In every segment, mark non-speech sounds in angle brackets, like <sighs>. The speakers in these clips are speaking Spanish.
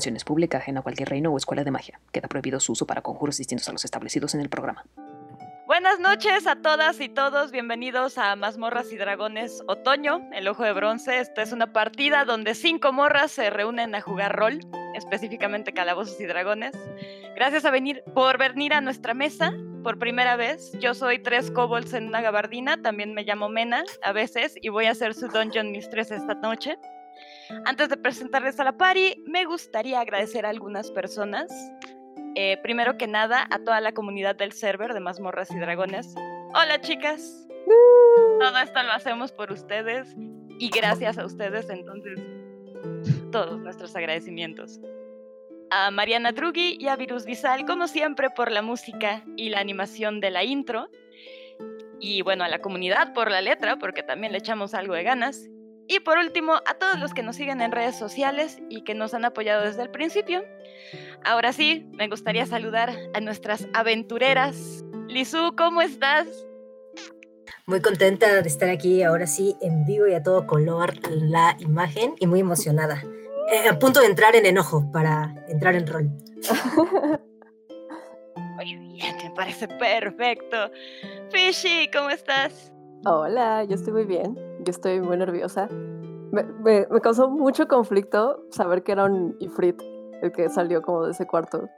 Esta canción es pública, ajena cualquier reino o escuela de magia. Queda prohibido su uso para conjuros distintos a los establecidos en el programa. Buenas noches a todas y todos, bienvenidos a Mazmorras y Dragones Otoño, el Ojo de Bronce. Esta es una partida donde cinco morras se reúnen a jugar rol, específicamente Calabozos y Dragones. Gracias a venir, por venir a nuestra mesa por primera vez. Yo soy tres kobolds en una gabardina, también me llamo Mena a veces y voy a ser su Dungeon Mistress esta noche. Antes de presentarles a la party, me gustaría agradecer a algunas personas. Eh, primero que nada, a toda la comunidad del server de Mazmorras y Dragones. Hola chicas. Todo esto lo hacemos por ustedes y gracias a ustedes, entonces, todos nuestros agradecimientos. A Mariana Drugi y a Virus Visal, como siempre, por la música y la animación de la intro. Y bueno, a la comunidad por la letra, porque también le echamos algo de ganas. Y por último, a todos los que nos siguen en redes sociales y que nos han apoyado desde el principio. Ahora sí, me gustaría saludar a nuestras aventureras. Lizu, ¿cómo estás? Muy contenta de estar aquí ahora sí en vivo y a todo color la imagen y muy emocionada. Eh, a punto de entrar en enojo para entrar en rol. Muy bien, me parece perfecto. Fishy, ¿cómo estás? Hola, yo estoy muy bien. Yo estoy muy nerviosa. Me, me, me causó mucho conflicto saber que era un Ifrit el que salió como de ese cuarto.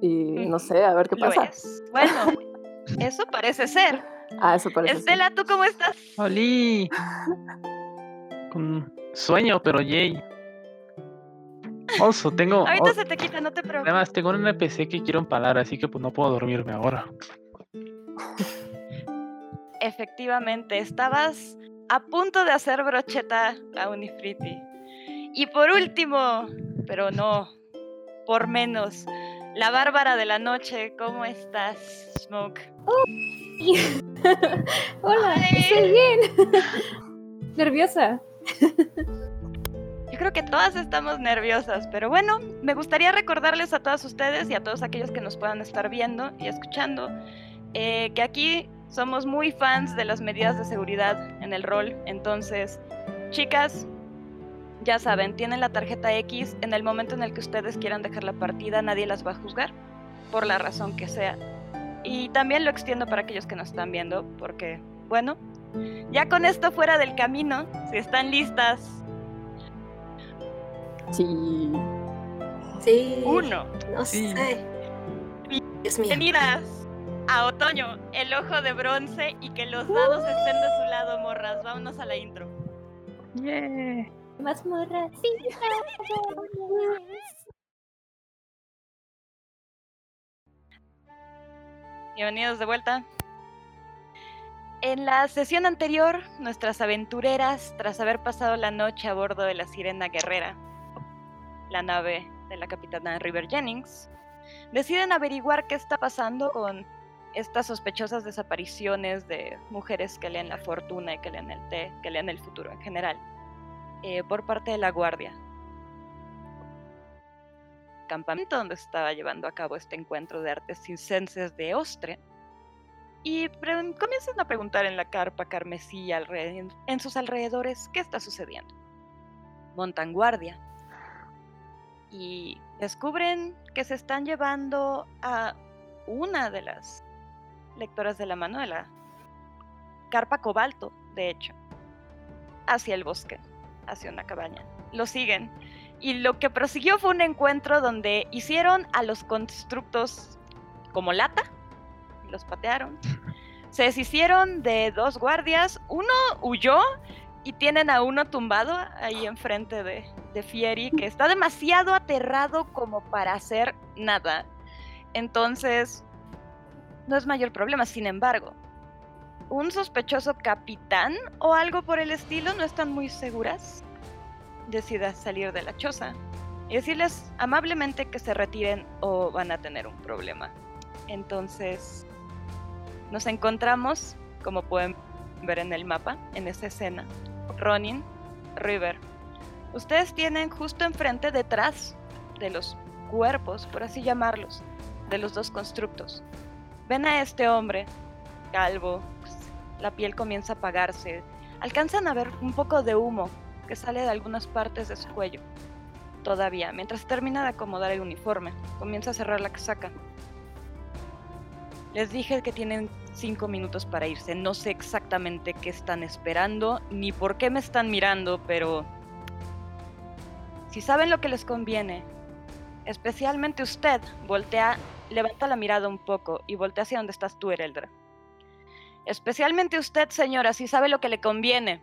Y no sé, a ver qué Lo pasa. es. Bueno, eso parece ser. <laughs> Ah, eso parece. ser. Estela, ¿tú cómo estás? Oli. <laughs> Con sueño, pero yay. Also, tengo. <laughs> Ahorita oh, se te quita, no te preocupes. Además, tengo un NPC que quiero empalar, así que pues no puedo dormirme ahora. Efectivamente, estabas a punto de hacer brocheta a Unifriti. Y por último, pero no por menos, la bárbara de la noche, ¿cómo estás, Smoke? <laughs> Hola, Ay. estoy bien. <laughs> Nerviosa. Yo creo que todas estamos nerviosas, pero bueno, me gustaría recordarles a todas ustedes y a todos aquellos que nos puedan estar viendo y escuchando eh, que aquí somos muy fans de las medidas de seguridad en el rol. Entonces, chicas, ya saben, tienen la tarjeta X. En el momento en el que ustedes quieran dejar la partida, nadie las va a juzgar, por la razón que sea. Y también lo extiendo para aquellos que nos están viendo, porque, bueno, ya con esto fuera del camino, si están listas, Sí. Sí. uno. No Sí. sé. Bienvenidas a Otoño, el ojo de bronce y que los dados estén de su lado, morras. Vámonos a la intro. Yeah. Mazmorra, sí. Bienvenidos de vuelta. En la sesión anterior, nuestras aventureras, tras haber pasado la noche a bordo de la Sirena Guerrera, la nave de la capitana River Jennings, deciden averiguar qué está pasando con estas sospechosas desapariciones de mujeres que leen la fortuna y que leen el té, que leen el futuro en general, eh, por parte de la Guardia. Campamento donde estaba llevando a cabo este encuentro de artes circenses de Ostre. Y comienzan a preguntar en la carpa carmesí en sus alrededores qué está sucediendo. Montan guardia y descubren que se están llevando a una de las lectoras de la mano de la carpa cobalto, de hecho, hacia el bosque, hacia una cabaña. Lo siguen y lo que prosiguió fue un encuentro donde hicieron a los constructos como lata, los patearon. <laughs> Se deshicieron de dos guardias, uno huyó y tienen a uno tumbado ahí enfrente de, de Fieri, que está demasiado aterrado como para hacer nada. Entonces, no es mayor problema, sin embargo. Un sospechoso capitán o algo por el estilo, no están muy seguras decida salir de la choza y decirles amablemente que se retiren o van a tener un problema. Entonces, nos encontramos, como pueden ver en el mapa, en esa escena, Ronin, River. Ustedes tienen justo enfrente, detrás de los cuerpos, por así llamarlos, de los dos constructos. Ven a este hombre, calvo, pues, la piel comienza a apagarse. Alcanzan a ver un poco de humo que sale de algunas partes de su cuello. todavía. Mientras termina de acomodar el uniforme, comienza a cerrar la casaca. Les dije que tienen cinco minutos para irse. No sé exactamente qué están esperando ni por qué me están mirando, pero si saben lo que les conviene, especialmente usted, voltea, levanta la mirada un poco y voltea hacia donde estás tú, Ereldra. Especialmente usted, señora, si sabe lo que le conviene.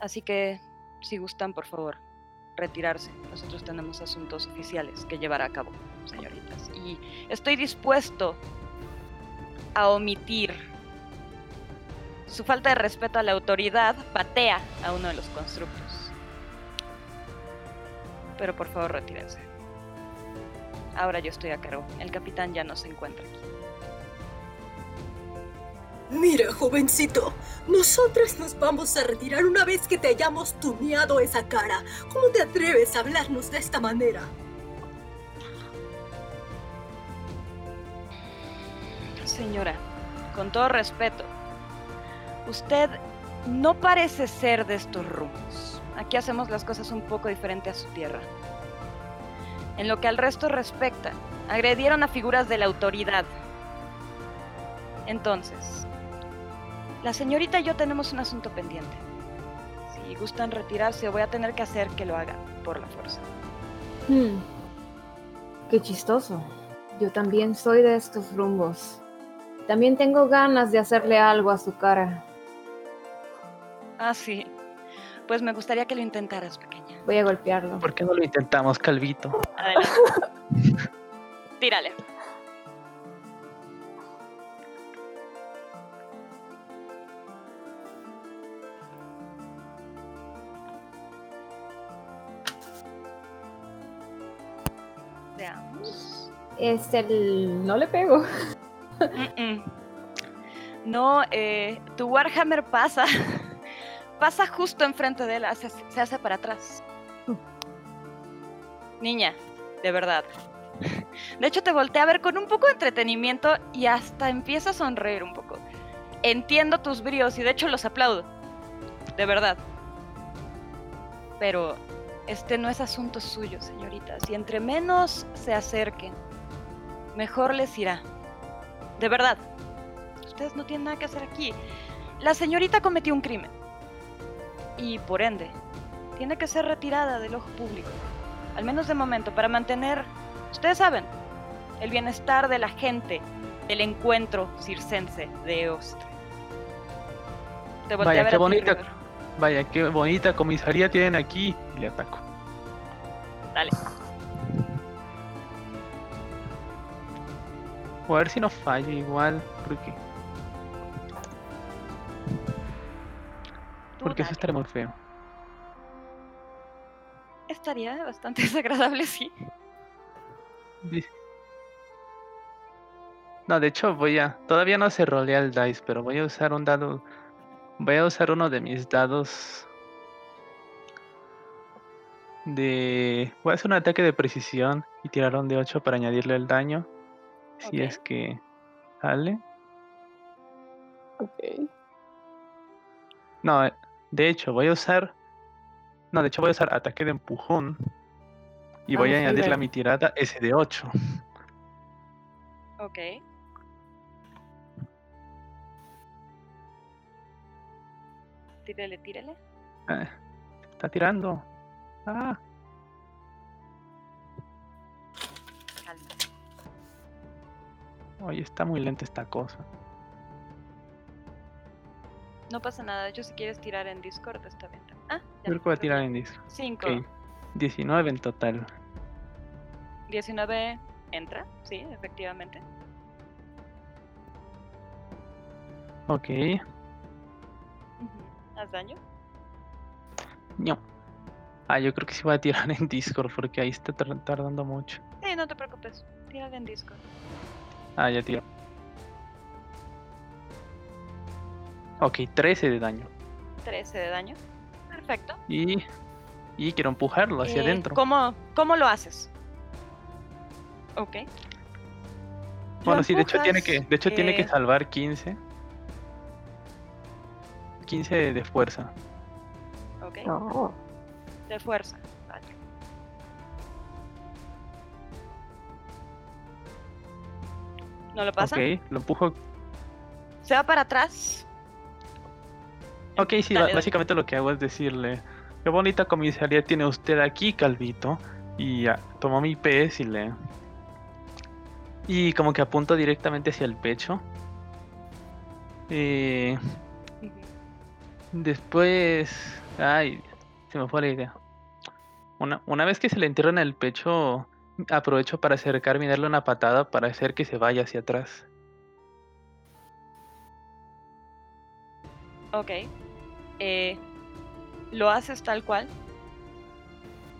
Así que, si gustan, por favor, retirarse. Nosotros tenemos asuntos oficiales que llevar a cabo, señoritas. Y estoy dispuesto a omitir su falta de respeto a la autoridad, patea a uno de los constructos. Pero por favor, retírense. Ahora yo estoy a cargo. El capitán ya no se encuentra aquí. Mira, jovencito, nosotras nos vamos a retirar una vez que te hayamos tuneado esa cara. ¿Cómo te atreves a hablarnos de esta manera? Señora, con todo respeto, usted no parece ser de estos rumbos. Aquí hacemos las cosas un poco diferente a su tierra. En lo que al resto respecta, agredieron a figuras de la autoridad. Entonces, la señorita y yo tenemos un asunto pendiente. Si gustan retirarse, voy a tener que hacer que lo hagan por la fuerza. Hmm. Qué chistoso. Yo también soy de estos rumbos. También tengo ganas de hacerle algo a su cara. Ah, sí. Pues me gustaría que lo intentaras, pequeña. Voy a golpearlo. ¿Por qué no lo intentamos, Calvito? Adelante. <laughs> Tírale. Veamos. Es el... No le pego. No, eh, tu Warhammer pasa. <laughs> pasa justo enfrente de él, hace- se hace para atrás. Niña, de verdad. De hecho, te voltea a ver con un poco de entretenimiento y hasta empieza a sonreír un poco. Entiendo tus bríos y de hecho los aplaudo. De verdad. Pero este no es asunto suyo, señoritas. Y entre menos se acerquen, mejor les irá. De verdad. Ustedes no tienen nada que hacer aquí. La señorita cometió un crimen. Y por ende, tiene que ser retirada del ojo público. Al menos de momento, para mantener, ustedes saben, el bienestar de la gente del encuentro circense de Eostre. Te Vaya, a ver qué bonita. Vaya, qué bonita comisaría tienen aquí. Y le ataco. Dale. O a ver si no fallo igual. Porque, porque eso estaría muy feo. Estaría bastante <laughs> desagradable, sí. No, de hecho voy a... Todavía no se rolea el dice, pero voy a usar un dado... Voy a usar uno de mis dados... De... Voy a hacer un ataque de precisión y tirar un de 8 para añadirle el daño. Si es que sale. Ok. No, eh, de hecho voy a usar... No, de hecho voy a usar ataque de empujón. Y voy a Vamos a añadirle a mi tirada ese de 8. Ok. Tírale, tírale. Ah, está tirando. Ah, Calma. oye, está muy lenta esta cosa. No pasa nada. Hecho, si quieres tirar en Discord, está bien. Ah, ya. Creo que voy a tirar en disco. 5. Ok. 19 en total. 19 entra, sí, efectivamente. Ok. Ujú. ¿Haz daño? No. Ah, yo creo que sí voy a tirar <laughs> en Discord porque ahí está tar- tardando mucho. Sí, no te preocupes. Tírale en Discord. Ah, ya tiro. Ok, 13 de daño. 13 de daño. Perfecto. Y, y quiero empujarlo hacia Eh, adentro. ¿cómo, ¿Cómo lo haces? Ok. Lo Bueno, sí, de hecho tiene que, de hecho tiene que eh, salvar 15. 15 de fuerza. Ok. De fuerza. Vale. ¿No lo pasa? Ok, lo empujo. Se va para atrás. Ok, sí, Dale, básicamente lo que hago es decirle, qué bonita comisaría tiene usted aquí, Calvito. Y ya, tomo mi pez y le... Y como que apunto directamente hacia el pecho. Eh, después... Ay, se me fue la idea. Una, una vez que se le entierra en el pecho, aprovecho para acercarme y darle una patada para hacer que se vaya hacia atrás. Ok. Eh, lo haces tal cual.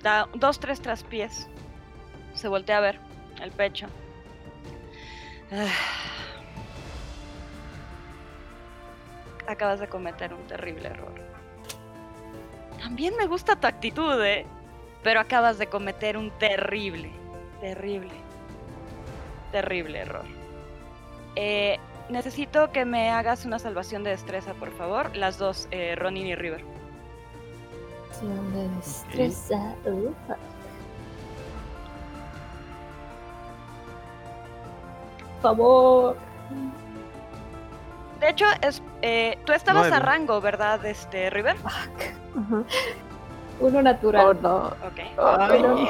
Da dos, tres traspiés. Se voltea a ver el pecho. Ah. Acabas de cometer un terrible error. También me gusta tu actitud, ¿eh? Pero acabas de cometer un terrible, terrible, terrible error. Eh, necesito que me hagas una salvación de destreza, por favor. Las dos, eh, Ronin y River. Acción de destreza. Uh, Por favor. De hecho, es, eh, tú estabas a rango, ¿verdad, este, River? Ujú. Uno natural. Oh, no. Ok. Ay, no.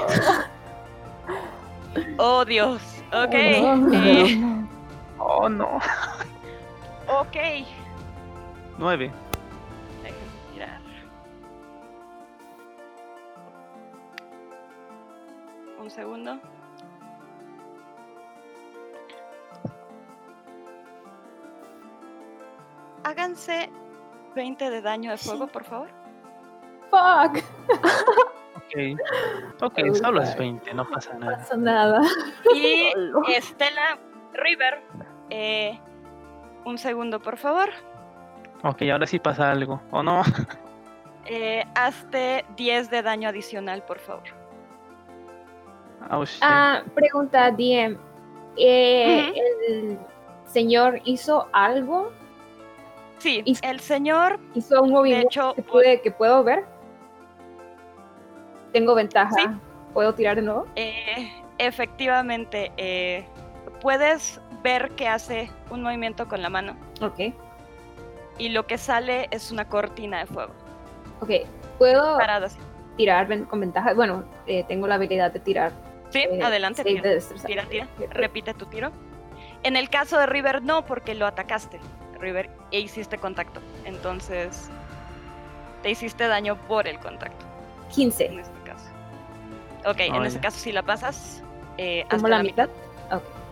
Oh, Dios. Ok. Oh, no. eh, Oh, no. ok. Nueve. Déjenme mirar. Un segundo. Háganse 20 de daño de fuego, por favor. Fuck. Ok. Ok, solo es 20, no pasa No nada. pasa nada. Y <laughs> no. Estela River, eh, un segundo, por favor. Ok, ahora sí pasa algo. ¿O no? <laughs> Eh, hazte 10 de daño adicional, por favor. Oh. Ah, pregunta, DM. Eh. ¿El señor hizo algo? Sí, el señor, ¿Hizo un de movimiento hecho, que, pude- que puedo ver? Tengo ventaja. Sí. ¿Puedo tirar de nuevo? eh, efectivamente, eh, puedes ver que hace un movimiento con la mano Ok. y lo que sale es una cortina de fuego. Ok. ¿Puedo así. tirar con ventaja? Bueno, eh, tengo la habilidad de tirar. Sí, eh, adelante. Tira, de tira, tira. Repite tu tiro. En el caso de River, no, porque lo atacaste, River, e hiciste contacto. Entonces, te hiciste daño por el contacto, en 15. este caso. Ok, en Oh, ese ya. caso, si la pasas, eh, ¿Como hasta la la mitad? Ok. Sí,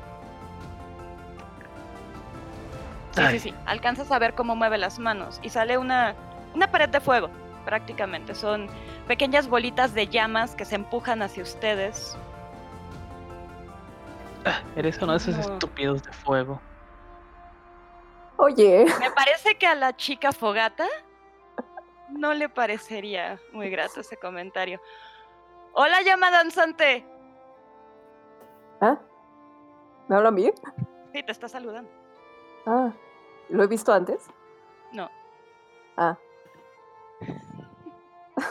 sí, Ay. sí. Alcanzas a ver cómo mueve las manos y sale una, una pared de fuego, prácticamente. Son pequeñas bolitas de llamas que se empujan hacia ustedes. Eres uno de esos no. estúpidos de fuego. Oye, Me parece que a la chica fogata no le parecería muy grato ese comentario. Hola, llama danzante. ¿ah? ¿Me habla a mí? Sí, te está saludando. Ah, ¿lo he visto antes? No. Ah. <laughs>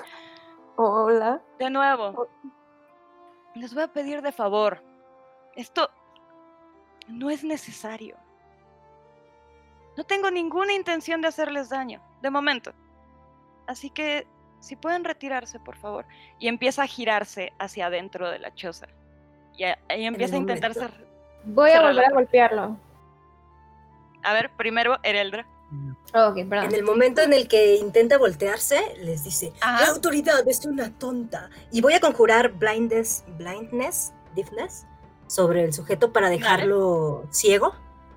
Hola. De nuevo. Les voy a pedir de favor. Esto no es necesario. No tengo ninguna intención de hacerles daño, de momento. Así que, si pueden retirarse, por favor. Y empieza a girarse hacia adentro de la choza. Y ahí empieza a intentar ser... Voy a volver a golpearlo. A ver, primero, Ereldra. En el momento en el que intenta voltearse, les dice, Ajá. la autoridad es una tonta. Y voy a conjurar blindness, blindness, deafness, sobre el sujeto para dejarlo ciego.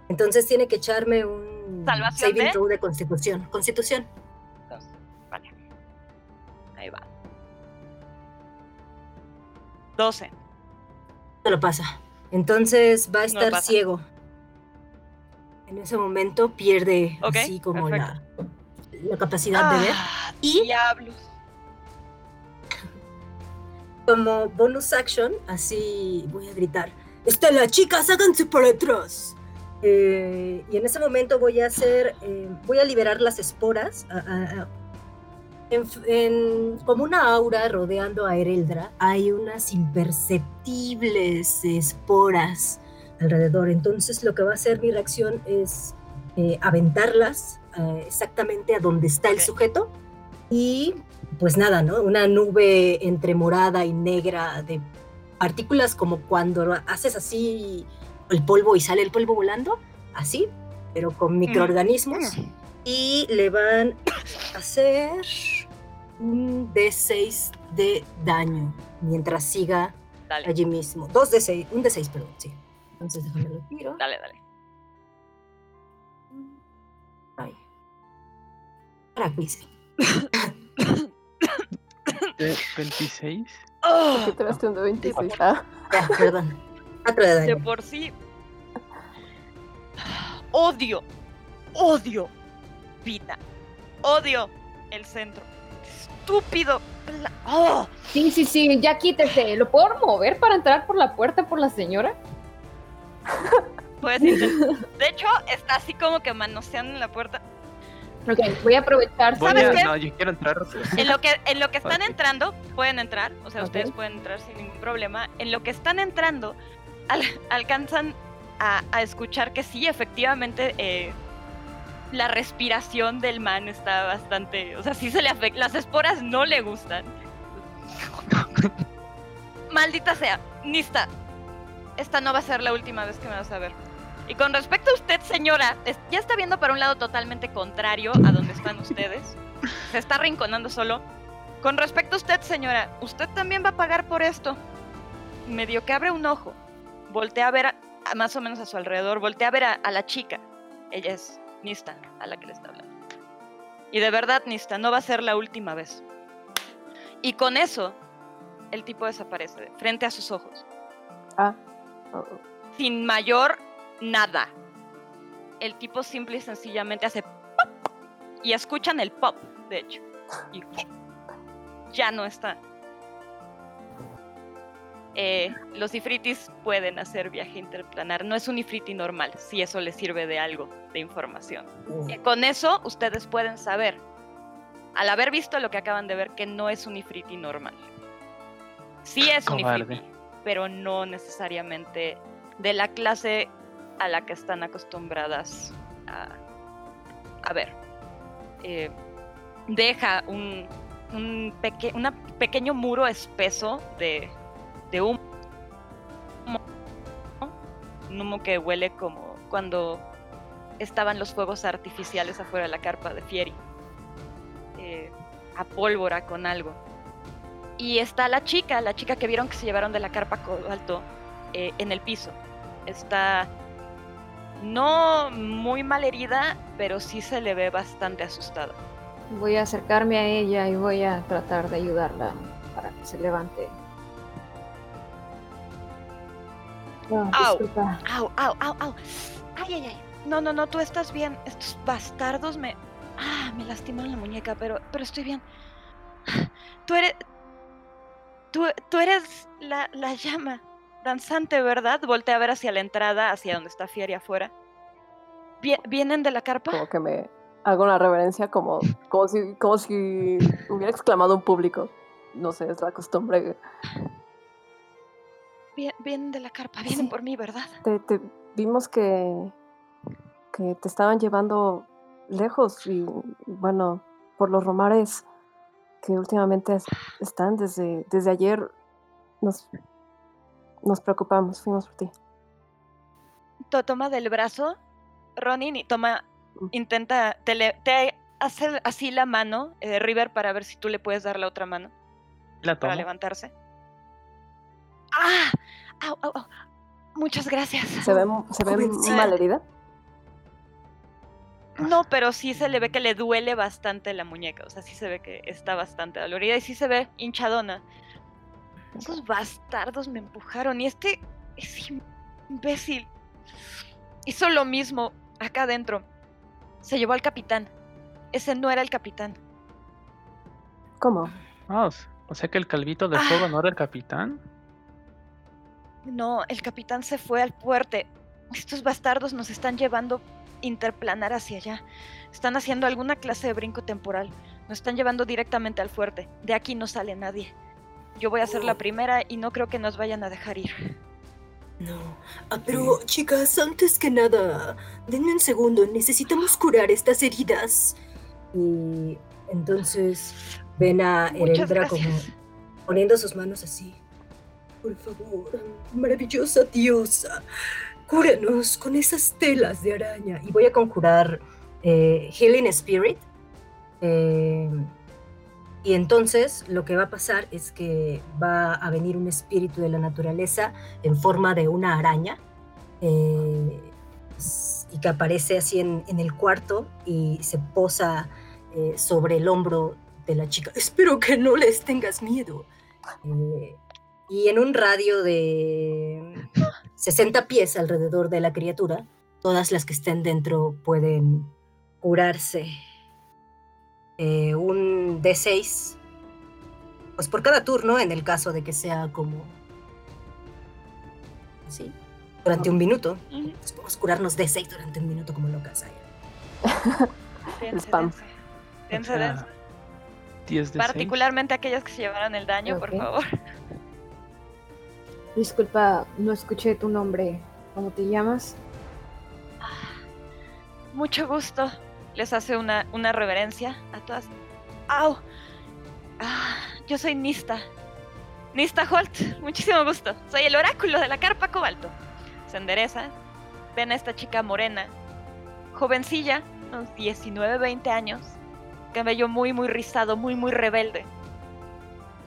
Entonces tiene que echarme un ¿Salvación saving de? throw de constitución. Constitución. Vale. Ahí va. 12. No lo pasa. Entonces va a estar ciego. En ese momento pierde así como la, la capacidad de ver. Ah, Y diablos. como bonus action, así voy a gritar. Estela, chicas, háganse para atrás. Eh, y en ese momento voy a hacer, eh, voy a liberar las esporas. a- a- a- En, en- como una aura rodeando a Ereldra, hay unas imperceptibles esporas alrededor. Entonces lo que va a hacer mi reacción es eh, aventarlas eh, exactamente a donde está el sujeto y pues nada, ¿no? Una nube entre morada y negra de partículas como cuando haces así el polvo y sale el polvo volando, así, pero con microorganismos y le van a hacer un D6 de daño mientras siga Dale, allí mismo. Dos de 6, un D6, perdón, sí. Entonces déjame lo tiro. dale, dale. Ay. Tranquilice. De 26. ¿Qué te ves un de 26? Ah, Ya, perdón. Cuatro de De daño. por sí. Odio, odio Vita. Odio el centro. Estúpido. ¡Oh! Sí, sí, sí, ya quítese. ¿Lo puedo mover para entrar por la puerta por la señora? <laughs> Puedes intentar- De hecho, está así como que manoseando en la puerta. Ok, voy a aprovechar. Voy ¿Sabes a- qué? No, yo quiero entrar. En lo que, en lo que están entrando, pueden entrar. O sea, ustedes pueden entrar sin ningún problema. En lo que están entrando, al- alcanzan a, a escuchar que sí, efectivamente, eh, la respiración del man está bastante. O sea, sí se le afecta. Las esporas no le gustan. <laughs> Maldita sea, Nista. Esta no va a ser la última vez que me vas a ver. Y con respecto a usted, señora, ya está viendo para un lado totalmente contrario a donde están ustedes. <laughs> Se está rinconando solo. Con respecto a usted, señora, usted también va a pagar por esto. Medio que abre un ojo. Voltea a ver a- a más o menos a su alrededor. Voltea a ver a, a la chica. Ella es Nista, a la que le está hablando. Y de verdad, Nista, no va a ser la última vez. Y con eso, el tipo desaparece frente a sus ojos. ah. Oh. Sin mayor nada. El tipo simple y sencillamente hace pop. Y escuchan el pop, de hecho. Y ya no está. Eh, los ifritis pueden hacer viaje interplanar. No es un ifriti normal, si eso les sirve de algo de información. Eh, Con eso, ustedes pueden saber, al haber visto lo que acaban de ver, que no es un ifriti normal. Sí es un ifriti, pero no necesariamente de la clase a la que están acostumbradas a, a ver. Eh, deja un, un peque- pequeño muro espeso de, de humo. Un humo que huele como cuando estaban los fuegos artificiales afuera de la carpa de Fieri. Eh, a pólvora con algo. Y está la chica, la chica que vieron que se llevaron de la carpa cobalto eh, en el piso. Está no muy mal herida, pero sí se le ve bastante asustada. Voy a acercarme a ella y voy a tratar de ayudarla para que se levante. Au. Au, au, au, au. Ay, ay, ay. No, no, no, tú estás bien. Estos bastardos me. Ah, me lastimaron la muñeca, pero, pero estoy bien. Tú eres. Tú, tú eres la, la llama danzante, ¿verdad? Voltea a ver hacia la entrada, hacia donde está Fieri afuera. Vie- ¿Vienen de la carpa? Como que me hago una reverencia como, como, si, como si hubiera exclamado un público. No sé, es la costumbre. Vie- Vienen de la carpa, vienen Sí. por mí, ¿verdad? Te, te- vimos que, que te estaban llevando lejos y bueno, por los romares que últimamente es- están desde, desde ayer, nos, nos preocupamos, fuimos por ti. To- toma del brazo, Ronin, y toma, intenta, te, le- te hace así la mano, eh, River, para ver si tú le puedes dar la otra mano La para levantarse. ¡Ah! ¡Au, au, au! Muchas gracias. ¿Se ve, se ve mal herida? No, pero sí se le ve que le duele bastante la muñeca. O sea, sí se ve que está bastante dolorida y sí se ve hinchadona. Esos bastardos me empujaron y este es imbécil. Hizo lo mismo acá adentro. Se llevó al capitán. Ese no era el capitán. ¿Cómo? Ah, o sea que el calvito de Ah. fuego no era el capitán. No, el capitán se fue al fuerte. Estos bastardos nos están llevando interplanar hacia allá. Están haciendo alguna clase de brinco temporal. Nos están llevando directamente al fuerte. De aquí no sale nadie. Yo voy a ser la Oh. primera y no creo que nos vayan a dejar ir. No. Ah, pero, chicas, antes que nada, denme un segundo. Necesitamos curar estas heridas. Y entonces ven a Ereldra como poniendo sus manos así. Por favor, maravillosa diosa, cúranos con esas telas de araña. Y voy a conjurar eh, Healing Spirit. eh, y entonces lo que va a pasar es que va a venir un espíritu de la naturaleza en forma de una araña. eh, y que aparece así en, el cuarto y se posa sobre el hombro de la chica. Espero que no les tengas miedo. Y en un radio de 60 pies alrededor de la criatura, todas las que estén dentro pueden curarse. Eh, un D6, pues por cada turno, en el caso de que sea como así, durante un minuto. Pues podemos curarnos D6 durante un minuto como locas. ahí. <laughs> Spam. dense. Dense, sea, dense. 10 de seis. Particularmente aquellas que se llevaron el daño, por Ok. favor. Disculpa, no escuché tu nombre. ¿Cómo te llamas? Mucho gusto. Les hace una, una reverencia a todas. ¡Au! Ah, yo soy Nista. Nista Holt. Muchísimo gusto. Soy el oráculo de la carpa cobalto. Se endereza. Ven a esta chica morena. Jovencilla, unos 19, 20 años. Cabello muy, muy rizado, muy, muy rebelde.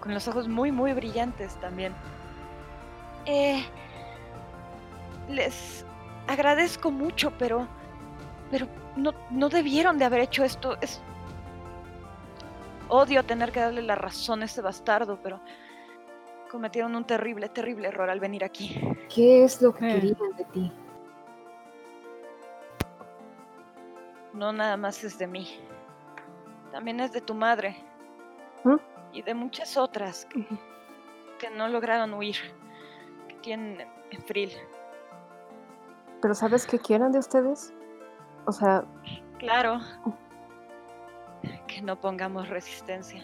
Con los ojos muy, muy brillantes también. Eh, les agradezco mucho, pero pero no, no debieron de haber hecho esto. Es... Odio tener que darle la razón a ese bastardo, pero cometieron un terrible, terrible error al venir aquí. ¿Qué es lo que Eh. querían de ti? No nada más es de mí. También es de tu madre. ¿Mm? Y de muchas otras que, que no lograron huir. Tienen en- en Frill. Pero ¿sabes qué quieren de ustedes? O sea, Claro. Que no pongamos resistencia.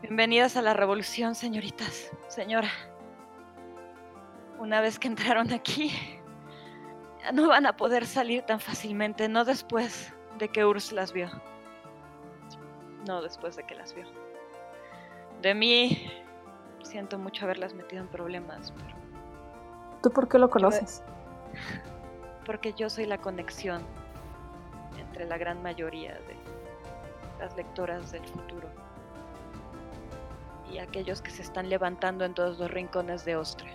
Bienvenidas a la revolución, señoritas. Señora. Una vez que entraron aquí, ya no van a poder salir tan fácilmente, no después de que Urs las vio. No después de que las vio. De mí, siento mucho haberlas metido en problemas, pero ¿tú por qué lo conoces? porque yo soy la conexión entre la gran mayoría de las lectoras del futuro y aquellos que se están levantando en todos los rincones de Ostre.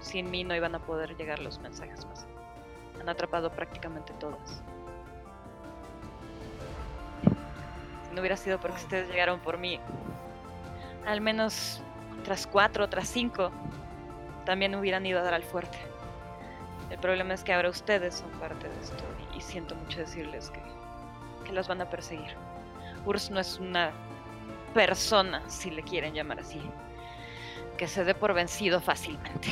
Sin mí no iban a poder llegar los mensajes más. Han atrapado prácticamente todas. Si no hubiera sido porque ustedes llegaron por mí, al menos tras cuatro, tras cinco, también hubieran ido a dar al fuerte. El problema es que ahora ustedes son parte de esto y, siento mucho decirles que, que los van a perseguir. Urs no es una persona, si le quieren llamar así, que se dé por vencido fácilmente.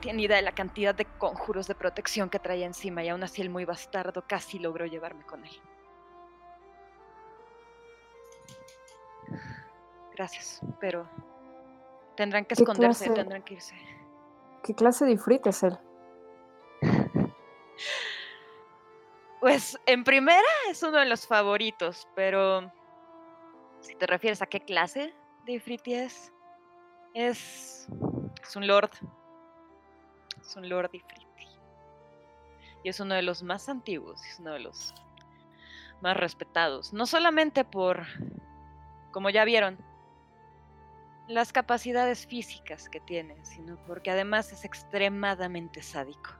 Tiene idea de la cantidad de conjuros de protección que traía encima y aún así el muy bastardo casi logró llevarme con él. Gracias, pero tendrán que ¿Qué esconderse, clase- tendrán que irse. ¿Qué clase de Ifrit es él? <laughs> Pues en primera es uno de los favoritos, pero si te refieres a qué clase de Ifriti es, es, es un lord. Es un lord Ifriti. Y es uno de los más antiguos, es uno de los más respetados. No solamente por, como ya vieron, las capacidades físicas que tiene, sino porque además es extremadamente sádico.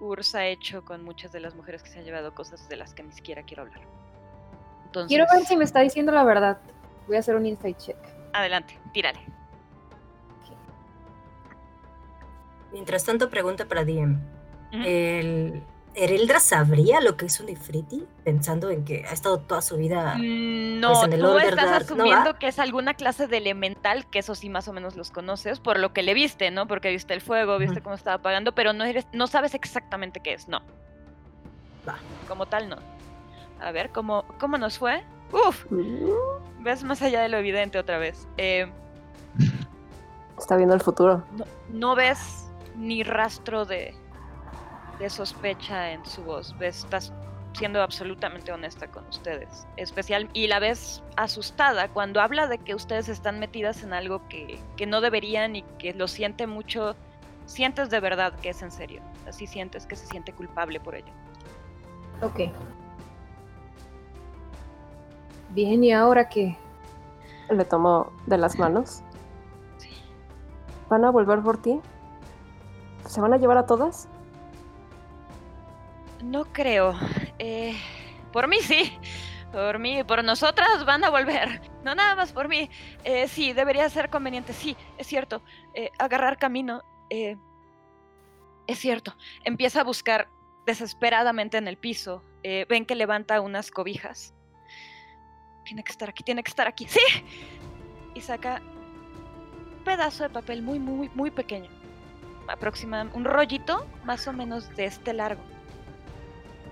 Urs ha hecho con muchas de las mujeres que se han llevado cosas de las que ni siquiera quiero hablar. Entonces, Quiero ver si me está diciendo la verdad. Voy a hacer un insight check. adelante, tírale. Mientras tanto, pregunta para DM. Ujú. ¿El Ereldra sabría lo que es un Ifriti? Pensando en que ha estado toda su vida. Mm, No, pues en el tú estás ¿no asumiendo que es alguna clase de elemental, que eso sí más o menos los conoces, por lo que le viste, ¿no? Porque viste el fuego, viste cómo estaba apagando, pero no, eres, no sabes exactamente qué es, no. Va. Como tal, no. A ver, ¿cómo, cómo nos fue? Uf, ves más allá de lo evidente otra vez. Eh, Está viendo el futuro. no, no ves ni rastro de, de sospecha en su voz. Ves, estás siendo absolutamente honesta con ustedes. Especial, y la ves asustada cuando habla de que ustedes están metidas en algo que, que no deberían y que lo siente mucho. Sientes de verdad que es en serio. Así sientes que se siente culpable por ello. Ok. Bien, ¿y ahora qué? Le tomo de las manos. Sí. ¿Van a volver por ti? ¿Se van a llevar a todas? No creo. Eh, por mí sí. Por mí, por nosotras van a volver. No nada más por mí. Eh, sí, debería ser conveniente. Sí, es cierto. Eh, agarrar camino. eh, es cierto. Empieza a buscar desesperadamente en el piso. Eh, ven que levanta unas cobijas. Tiene que estar aquí, tiene que estar aquí. ¡Sí! Y saca un pedazo de papel muy, muy, muy pequeño. Aproximadamente un rollito más o menos de este largo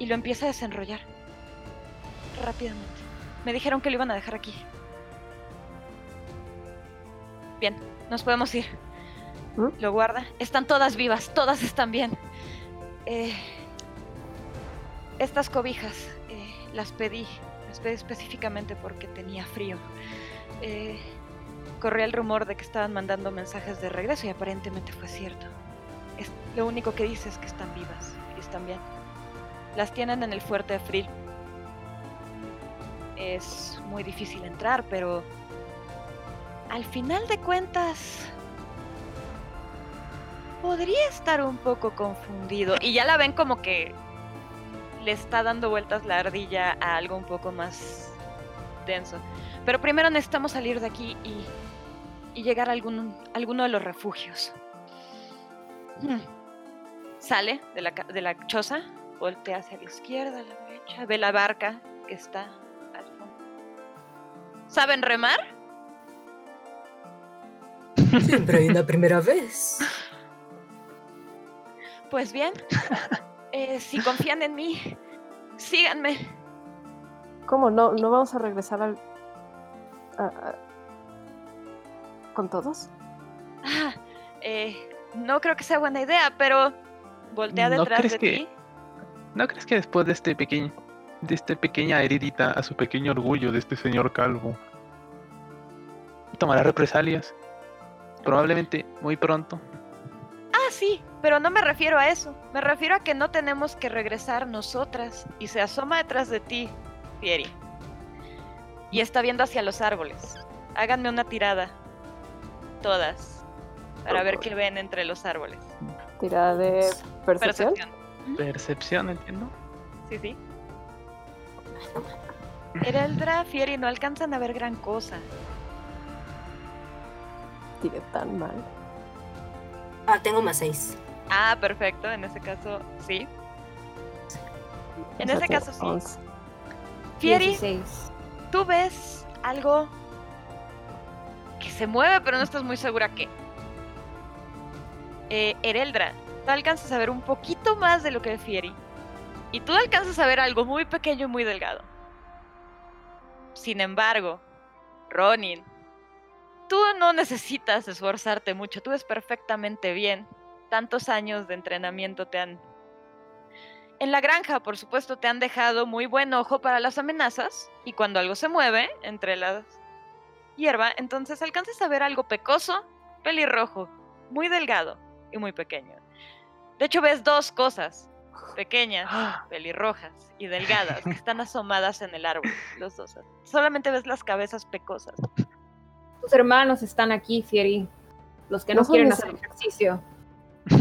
y lo empieza a desenrollar. Rápidamente. Me dijeron que lo iban a dejar aquí. Bien, nos podemos ir. ¿Mm? Lo guarda. Están todas vivas, todas están bien. Eh, estas cobijas eh, las pedí, las pedí específicamente porque tenía frío. Eh, corría el rumor de que estaban mandando mensajes de regreso y aparentemente fue cierto. Es, lo único que dice es que están vivas y están bien. Las tienen en el fuerte de Frill. Es muy difícil entrar, pero al final de cuentas podría estar un poco confundido. Y ya la ven como que le está dando vueltas la ardilla a algo un poco más denso. Pero primero necesitamos salir de aquí y, y llegar a algún, alguno de los refugios. Hmm. Sale de la, de la choza, voltea hacia la izquierda, a la derecha, ve la barca que está al fondo. ¿Saben remar? <laughs> Siempre hay una primera vez. Pues bien, eh, si confían en mí, síganme. ¿Cómo? ¿No, no vamos a regresar al... a- a- con todos? Ah, eh, no creo que sea buena idea, pero voltea ¿No detrás crees de que- ti. ¿No crees que después de este pequeño, de esta pequeña heridita a su pequeño orgullo de este señor calvo, tomará represalias? Probablemente muy pronto. Ah, sí, pero no me refiero a eso. Me refiero a que no tenemos que regresar nosotras. Y se asoma detrás de ti, Fieri. Y está viendo hacia los árboles. Háganme una tirada. Todas. Para ver qué ven entre los árboles. Tirada de percepción. Percepción. Percepción, entiendo. Sí, sí. Ereldra, <laughs> Fieri no alcanzan a ver gran cosa. Tiré tan mal. Ah, tengo más seis. Ah, perfecto. En ese caso, sí. En ese caso, sí. 11. Fieri, 16. tú ves algo que se mueve, pero no estás muy segura qué. Eh, Ereldra, tú alcanzas a ver un poquito más de lo que ve Fieri. Y tú alcanzas a ver algo muy pequeño y muy delgado. Sin embargo, Ronin, tú no necesitas esforzarte mucho, tú ves perfectamente bien. Tantos años de entrenamiento te han... En la granja, por supuesto, te han dejado muy buen ojo para las amenazas y cuando algo se mueve entre la hierba, entonces alcanzas a ver algo pecoso, pelirrojo, muy delgado y muy pequeño. De hecho, ves dos cosas <sighs> pequeñas, <gasps> pelirrojas y delgadas que <laughs> están asomadas en el árbol, los dos. Solamente ves las cabezas pecosas. Tus hermanos están aquí, Fieri. Los que no, quieren hacer ejercicio. <laughs>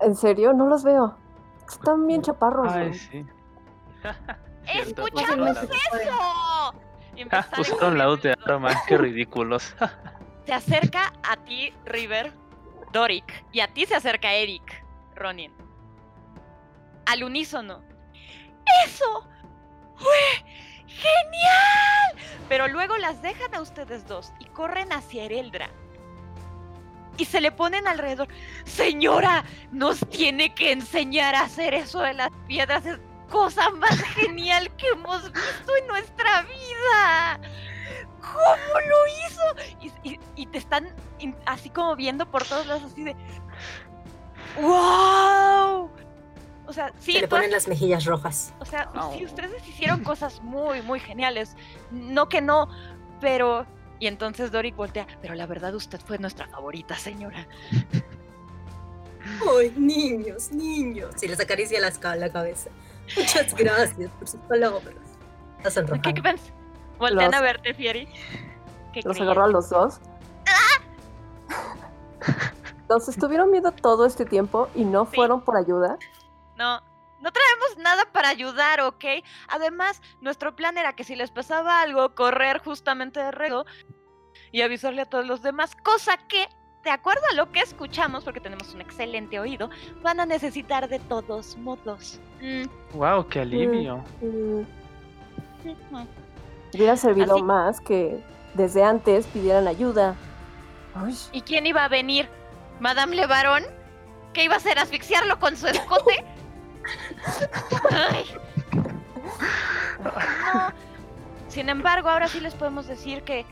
¿En serio? No los veo. Están bien chaparros. Ay, sí. <laughs> ¡Escuchamos eso! Ah, Usaron la de arma, qué ridículos. Se acerca a ti, River, Doric, y a ti se acerca Eric, Ronin. Al unísono. ¡Eso! ¡Fue genial! Pero luego las dejan a ustedes dos y corren hacia Ereldra. y se le ponen alrededor. Señora, nos tiene que enseñar a hacer eso de las piedras. Es cosa más genial que hemos visto en nuestra vida. ¿Cómo lo hizo? Y, y- y te están in- así como viendo por todos lados, así de. ¡Wow! O sea, sí, Se le ponen las mejillas rojas. o sea, sí, Oh. ustedes hicieron cosas muy, muy geniales. No que no, pero. Y entonces Doric voltea. Pero la verdad, usted fue nuestra favorita, señora. Ay, niños, niños. Y les acaricia las ca- la cabeza. Muchas <laughs> gracias por sus palabras. Está ¿Qué, sonrojando. qué pens- Voltean Los- a verte, Fieri. ¿Qué Los agarró a los dos. <laughs> Los estuvieron viendo todo este tiempo y no Sí. fueron por ayuda. No, no traemos nada para ayudar, ¿ok? Además, nuestro plan era que si les pasaba algo, correr justamente de rego y avisarle a todos los demás, cosa que, de acuerdo a lo que escuchamos, porque tenemos un excelente oído, van a necesitar de todos modos. Mm, Wow, qué alivio. Mm, mm. Hubiera servido Así- más que desde antes pidieran ayuda. Ay, ¿Y quién iba a venir? ¿Madame Le Baron? ¿Qué iba a hacer? ¿Asfixiarlo con su escote? Ay. <laughs> No. Sin embargo, ahora sí les podemos decir que.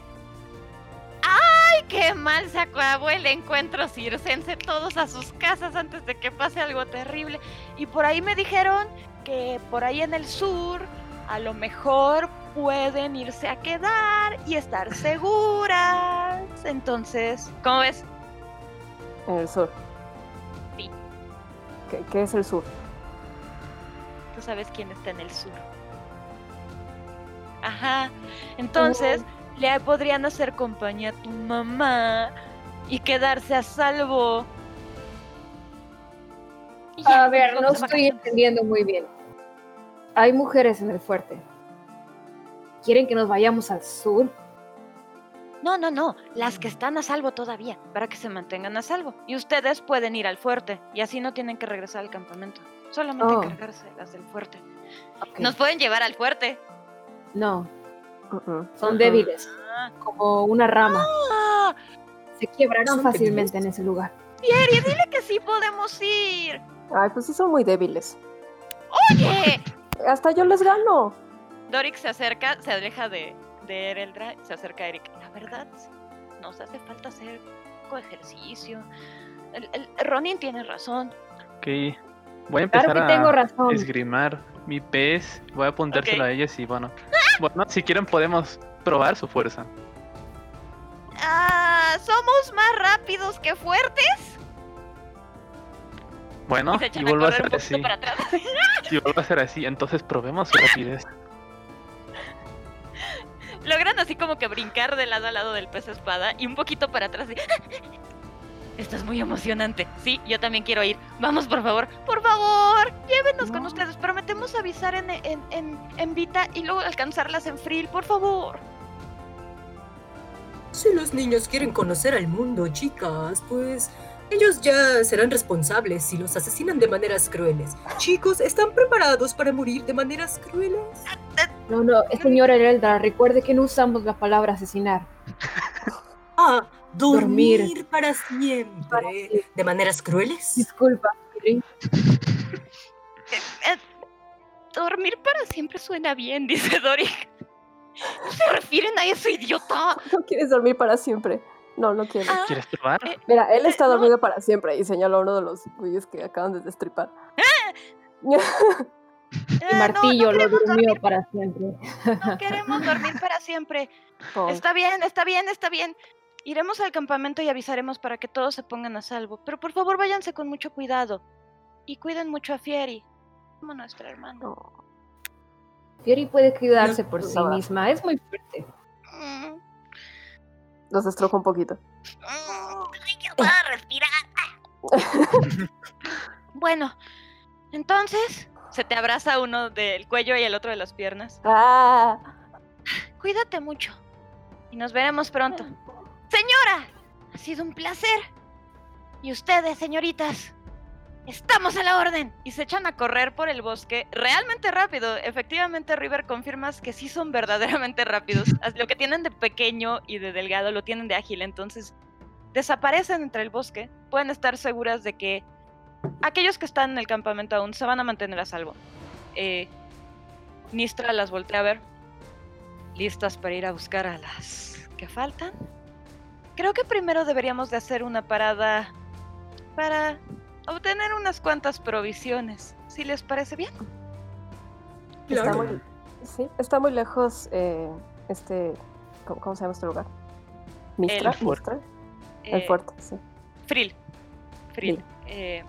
¡Ay, qué mal se acabó el encuentro circense! Todos a sus casas antes de que pase algo terrible. Y por ahí me dijeron que por ahí en el sur, a lo mejor pueden irse a quedar y estar seguras. Entonces, ¿cómo ves? en el sur. Sí. ¿Qué, qué es el sur? Tú sabes quién está en el sur. Ajá. Entonces, le podrían hacer compañía a tu mamá y quedarse a salvo. Y A ver, nos no estoy entendiendo muy bien. Hay mujeres en el fuerte. ¿Quieren que nos vayamos al sur? No, no, no. Las que están a salvo todavía, para que se mantengan a salvo. Y ustedes pueden ir al fuerte y así no tienen que regresar al campamento. Solamente Oh. encargarse de las del fuerte. Nos pueden llevar al fuerte. No, Mm-mm. son Ujú. débiles, Ah, como una rama. ah, Se quebraron Son fácilmente en ese lugar. Fieri, dile que sí podemos ir. Ay, pues sí son muy débiles. Oye. Hasta yo les gano. Doric se acerca, se aleja de, de Ereldra, se acerca a Eric. La verdad, nos hace falta hacer un poco ejercicio. El, el- Ronin tiene razón. Ok. Voy a empezar Claro que tengo a razón. esgrimar mi pez. Voy a apuntárselo a ellas y bueno. Bueno, si quieren podemos probar su fuerza. Ah, somos más rápidos que fuertes. Bueno, y y a vuelvo a ser poquito así. para atrás. <laughs> Si vuelvo a ser así, entonces probemos su rapidez. Logran así como que brincar de lado a lado del pez espada y un poquito para atrás. y- <laughs> Esto es muy emocionante. Sí, yo también quiero ir. Vamos, por favor. Por favor, llévenos con ustedes. Prometemos avisar en, en, en, en Vita y luego alcanzarlas en Frill, por favor. Si los niños quieren conocer al mundo, chicas, pues ellos ya serán responsables si los asesinan de maneras crueles. Chicos, ¿están preparados para morir de maneras crueles? No, no, señora Eldra, recuerde que no usamos la palabra asesinar. <laughs> Ah, dormir, Dormir. para siempre. ¿De maneras crueles? Disculpa, Fieri. Eh, dormir para siempre suena bien, <laughs> dice Doric. ¿No se refieren a eso, idiota? <laughs> No quieres dormir para siempre. No, no quiero. Ah, ¿Quieres probar? eh, Mira, él está no. dormido para siempre y señaló a uno de los güeyes que acaban de destripar. <laughs> Y eh, no, Martillo no lo durmió dormir, para siempre. no queremos dormir para siempre. Oh, Está bien, está bien, está bien. Iremos al campamento y avisaremos para que todos se pongan a salvo. Pero por favor váyanse con mucho cuidado. Y cuiden mucho a Fieri, como nuestra hermana. no. Fieri puede cuidarse por sí misma, es muy fuerte. Mm, Los estrujo un poquito. mm, Ay, que puedo respirar. <laughs> bueno, entonces se te abraza uno del cuello y el otro de las piernas. ¡Ah! Cuídate mucho. Y nos veremos pronto. Señora, ha sido un placer. Y ustedes, señoritas, estamos a la orden. Y se echan a correr por el bosque realmente rápido. Efectivamente, River confirmas que sí son verdaderamente rápidos. <laughs> Lo que tienen de pequeño y de delgado lo tienen de ágil. Entonces, desaparecen entre el bosque, pueden estar seguras de que aquellos que están en el campamento aún se van a mantener a salvo. Eh, Nistra las voltea a ver, listas para ir a buscar a las que faltan. Creo que primero deberíamos de hacer una parada para obtener unas cuantas provisiones, si les parece bien. Está muy, sí, está muy lejos eh, este, ¿cómo, cómo se llama este lugar? ¿Mistra? fuerte. ¿Mistra? El Eh, fuerte, sí. Frill. Frill. Frill. Eh,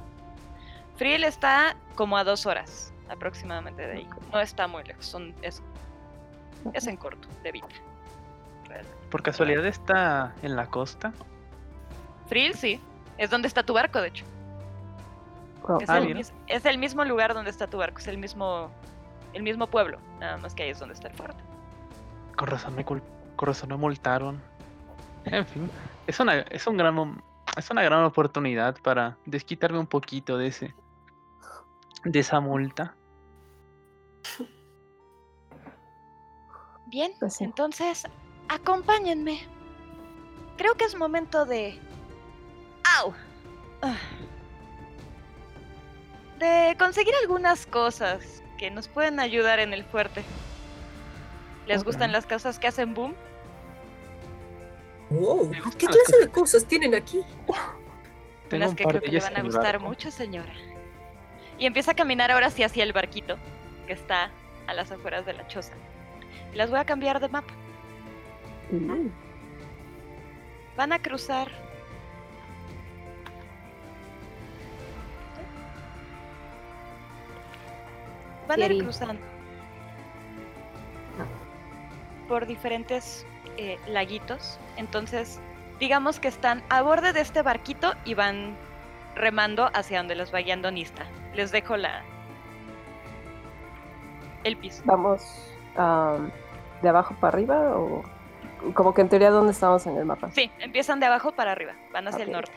Frill está como a dos horas aproximadamente de ahí. No está muy lejos, son, es, es en corto, de Vitra. ¿Por casualidad está en la costa? Frill, sí. Es donde está tu barco, de hecho. Oh, Es, Ah, el, es el mismo lugar donde está tu barco, es el mismo, el mismo pueblo. Nada más que ahí es donde está el fuerte. Con razón me, cul- con razón me multaron. <laughs> En fin, es una, es un gran es una gran oportunidad para desquitarme un poquito de ese de esa multa. Bien, Pues sí. entonces acompáñenme. Creo que es momento de... ¡Au! Ah. De conseguir algunas cosas que nos pueden ayudar en el fuerte. ¿Les gustan las cosas que hacen boom? Wow, ¿qué las clase cosas. de cosas tienen aquí? Tengo un que creo que le van a gustar mucho, señora. Y empieza a caminar ahora sí hacia el barquito, que está a las afueras de la choza. Y las voy a cambiar de mapa. Mm, Van a cruzar. Van a ir cruzando por diferentes eh, laguitos. Entonces, digamos que están a borde de este barquito y van remando hacia donde los va guiando Nista. Les dejo la el piso. Vamos am, de abajo para arriba o como que en teoría dónde estamos en el mapa. Sí, empiezan de abajo para arriba, van hacia el norte.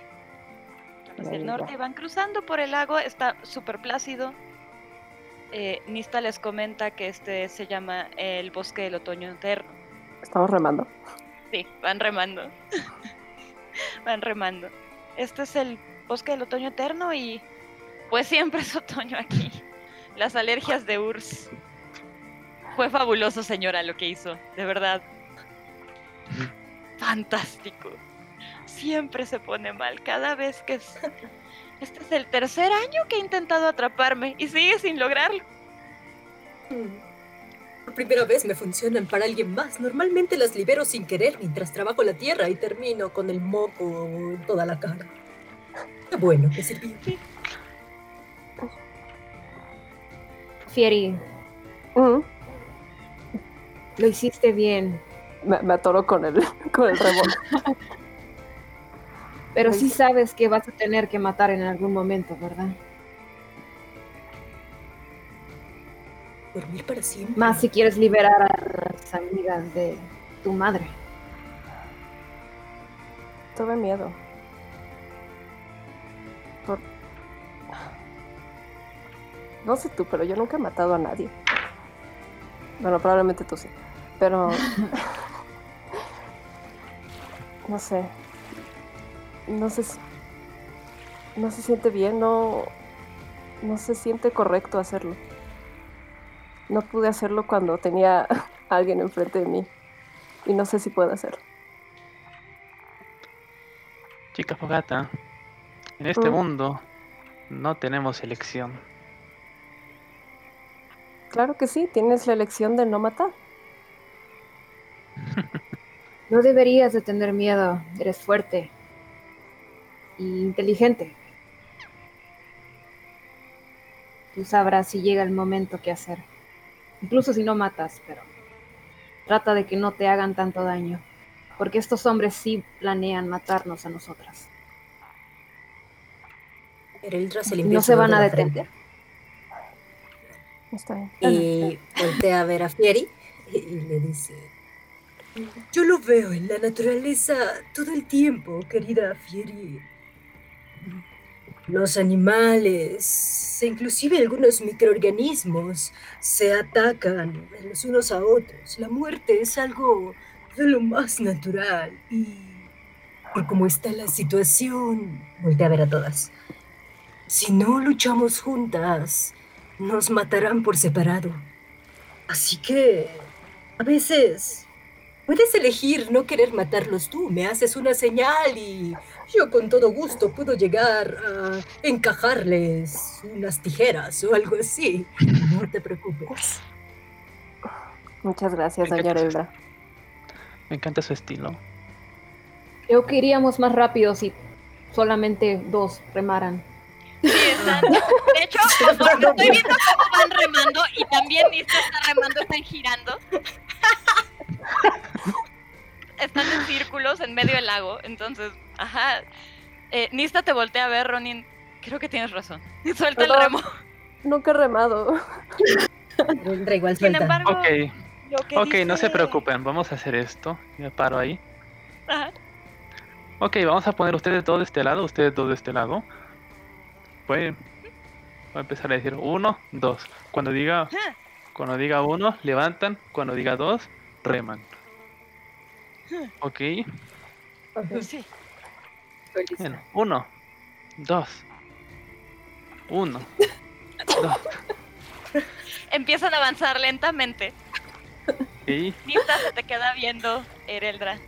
Van hacia el norte van cruzando por el lago, está súper plácido. Eh, Nista les comenta que este se llama el bosque del otoño eterno. Estamos remando. Sí, van remando. <laughs> van remando. Este es el bosque del otoño eterno y pues siempre es otoño aquí. Las alergias de Urs. Fue fabuloso, señora, lo que hizo, de verdad. Fantástico. Siempre se pone mal, cada vez que es... Este es el tercer año que he intentado atraparme y sigue sin lograrlo. Mm. Por primera vez me funcionan para alguien más. Normalmente las libero sin querer mientras trabajo la tierra y termino con el moco en toda la cara. Qué bueno que sirvió. Fieri, lo hiciste bien, Me, me atoro con el, <laughs> con el remo. pero sí sabes que vas a tener que matar en algún momento, ¿verdad? Dormir para siempre. Más si quieres liberar a las amigas de tu madre. Tuve miedo. No sé tú, pero yo nunca he matado a nadie. Bueno, probablemente tú sí. Pero... <laughs> no sé. No sé si... No se siente bien, no... No se siente correcto hacerlo. No pude hacerlo cuando tenía a <laughs> alguien enfrente de mí. Y no sé si puedo hacerlo. Chica Fogata, en este Mm. mundo no tenemos elección. Claro que sí, tienes la elección de no matar. <laughs> No deberías de tener miedo, eres fuerte y inteligente. Tú sabrás si llega el momento qué hacer. Incluso si no matas, pero trata de que no te hagan tanto daño. Porque estos hombres sí planean matarnos a nosotras. Se no se van a detener. Está bien. Y voltea a ver a Fieri y y le dice: Yo lo veo en la naturaleza todo el tiempo, querida Fieri. Los animales, e inclusive algunos microorganismos, se atacan los unos a otros. La muerte es algo de lo más natural y por cómo está la situación, voltea a ver a todas. Si no luchamos juntas, nos matarán por separado. Así que, a veces, puedes elegir no querer matarlos tú. Me haces una señal y yo con todo gusto puedo llegar a encajarles unas tijeras o algo así. No te preocupes. Muchas gracias, Me doña Aurora. Me encanta su estilo. Creo que iríamos más rápido si solamente dos remaran. De hecho, conforme estoy viendo cómo van remando y también Nista está remando, están girando. Están en círculos en medio del lago, entonces, ajá. Eh, Nista te voltea a ver, Ronin. Creo que tienes razón. Suelta el remo. Nunca he remado. Igual Sin suelta. embargo, Ok, lo que ok, no se preocupen, vamos a hacer esto. Me paro ahí. Ajá. Ok, vamos a poner ustedes dos de este lado, ustedes dos de este lado. Pues voy a empezar a decir uno, dos. Cuando diga, cuando diga uno, levantan. Cuando diga dos, reman. Ok, Sí. Bueno, uno, dos, uno, dos. Empiezan a avanzar lentamente. Y Nista se te queda viendo, Ereldra.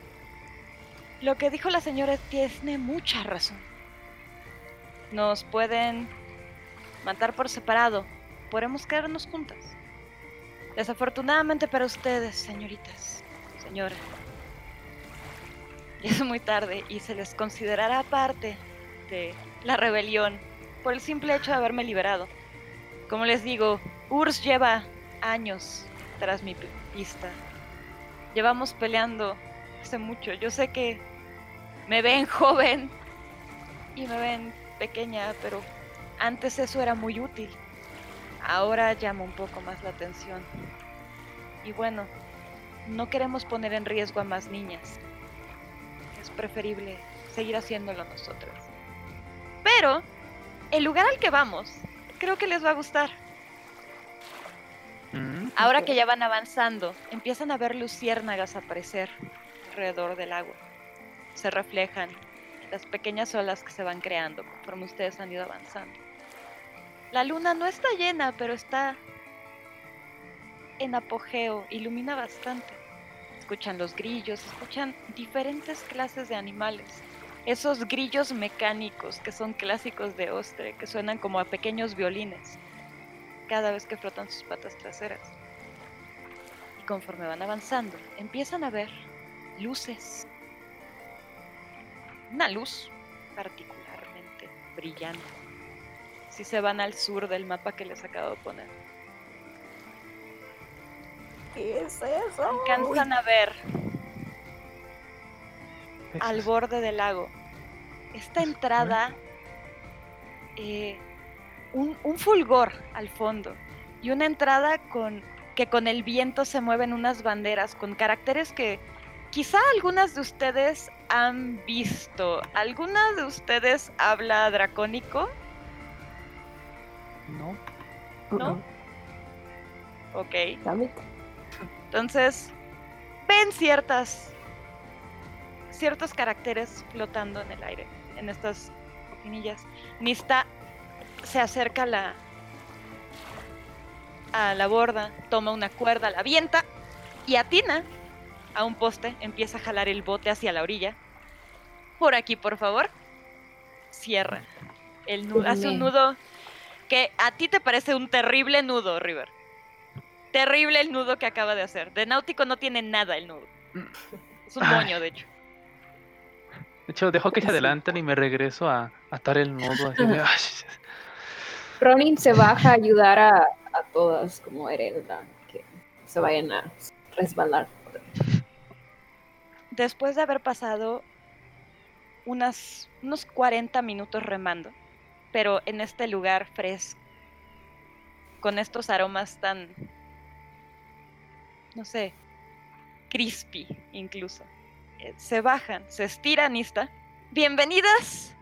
Lo que dijo la señora tiene mucha razón. Nos pueden matar por separado. Podemos quedarnos juntas. Desafortunadamente para ustedes, señoritas, señora. ya Es muy tarde y se les considerará parte de la rebelión por el simple hecho de haberme liberado. Como les digo, Urs lleva años tras mi pi- pista. Llevamos peleando hace mucho. Yo sé que me ven <laughs> joven y me ven pequeña, pero antes eso era muy útil. Ahora llama un poco más la atención. Y bueno, no queremos poner en riesgo a más niñas. Es preferible seguir haciéndolo nosotros. Pero el lugar al que vamos, creo que les va a gustar. mm, Ahora que ya van avanzando, empiezan a ver luciérnagas aparecer alrededor del agua. Se reflejan las pequeñas olas que se van creando conforme ustedes han ido avanzando. La luna no está llena, pero está en apogeo, ilumina bastante. Escuchan los grillos, escuchan diferentes clases de animales. Esos grillos mecánicos que son clásicos de Ostre, que suenan como a pequeños violines cada vez que frotan sus patas traseras. Y conforme van avanzando, empiezan a ver luces. Una luz particularmente brillante. Si se van al sur del mapa que les acabo de poner, ¿Qué es eso? alcanzan a ver. Al borde del lago. Esta entrada, eh, un, un fulgor al fondo y una entrada con que con el viento se mueven unas banderas con caracteres que quizá algunas de ustedes han visto. ¿Alguna de ustedes habla dracónico? No, ¿no? Ok. Entonces, ven ciertas ciertos caracteres flotando en el aire, en estas cortinillas. Nista se acerca a la a la borda, toma una cuerda, la avienta y atina a un poste, empieza a jalar el bote hacia la orilla. Por aquí, por favor. Cierra. El nudo, hace un nudo que a ti te parece un terrible nudo, River. Terrible el nudo que acaba de hacer. De náutico no tiene nada el nudo. Es un moño, de hecho. de hecho, dejo que se adelanten y me regreso a a atar el nudo. Así de, "Ay, Ronin se baja a ayudar a, a todas como Herelda, que se vayan a resbalar. Después de haber pasado unas, unos 40 minutos remando, pero en este lugar fresco, con estos aromas tan, no sé, crispy incluso. Eh, se bajan, se estiran, Ista. Bienvenidas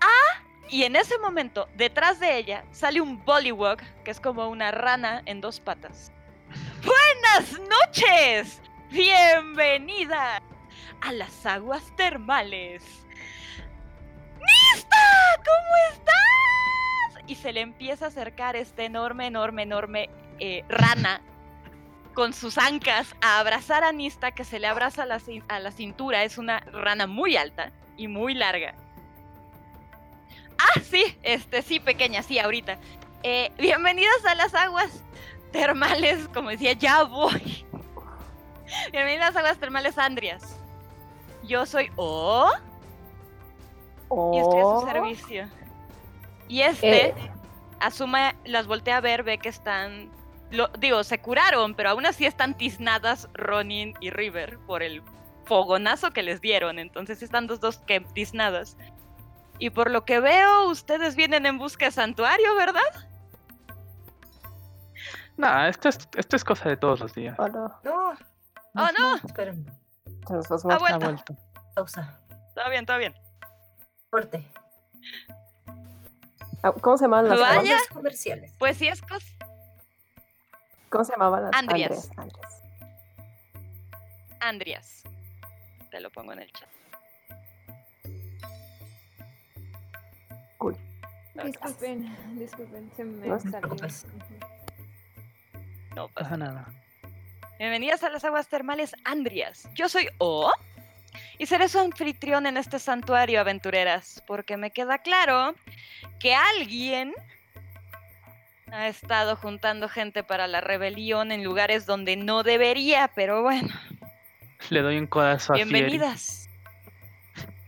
a... Y en ese momento, detrás de ella, sale un Bullywug, que es como una rana en dos patas. ¡Buenas noches! ¡Bienvenida! a las aguas termales. ¡Nista! ¿Cómo estás? Y se le empieza a acercar este enorme, enorme, enorme eh, rana con sus ancas a abrazar a Nista, que se le abraza a la, a la cintura. Es una rana muy alta y muy larga. Ah, sí, este, sí, pequeña, sí, ahorita. Eh, bienvenidas a las aguas termales, como decía, ya voy. Bienvenidas a las aguas termales Andrias. Yo soy O y estoy a su Oh, servicio. Y este Eh. asuma, las voltea a ver, ve que están. Lo, digo, se curaron, pero aún así están tiznadas Ronin y River por el fogonazo que les dieron. Entonces están los dos que tiznadas. Y por lo que veo, ustedes vienen en busca de santuario, ¿verdad? No, esto es, esto es cosa de todos los días. oh, no. No. ¡Oh, no! Su Ah. Ha vuelta. vuelto. pausa. Todo bien, todo bien. Corte. Ah, ¿Cómo se llamaban las Vaya. comerciales. Pues sí, es cosa. ¿Cómo se llamaban las. Andreas, Andreas. Andrias. Te lo pongo en el chat. Cool. Disculpen, disculpen, se me No salió. No pasa Pasa nada. Bienvenidas a las aguas termales Andrias. Yo soy O y seré su anfitrión en este santuario, aventureras, porque me queda claro que alguien ha estado juntando gente para la rebelión en lugares donde no debería, pero bueno, Le doy un codazo a bienvenidas.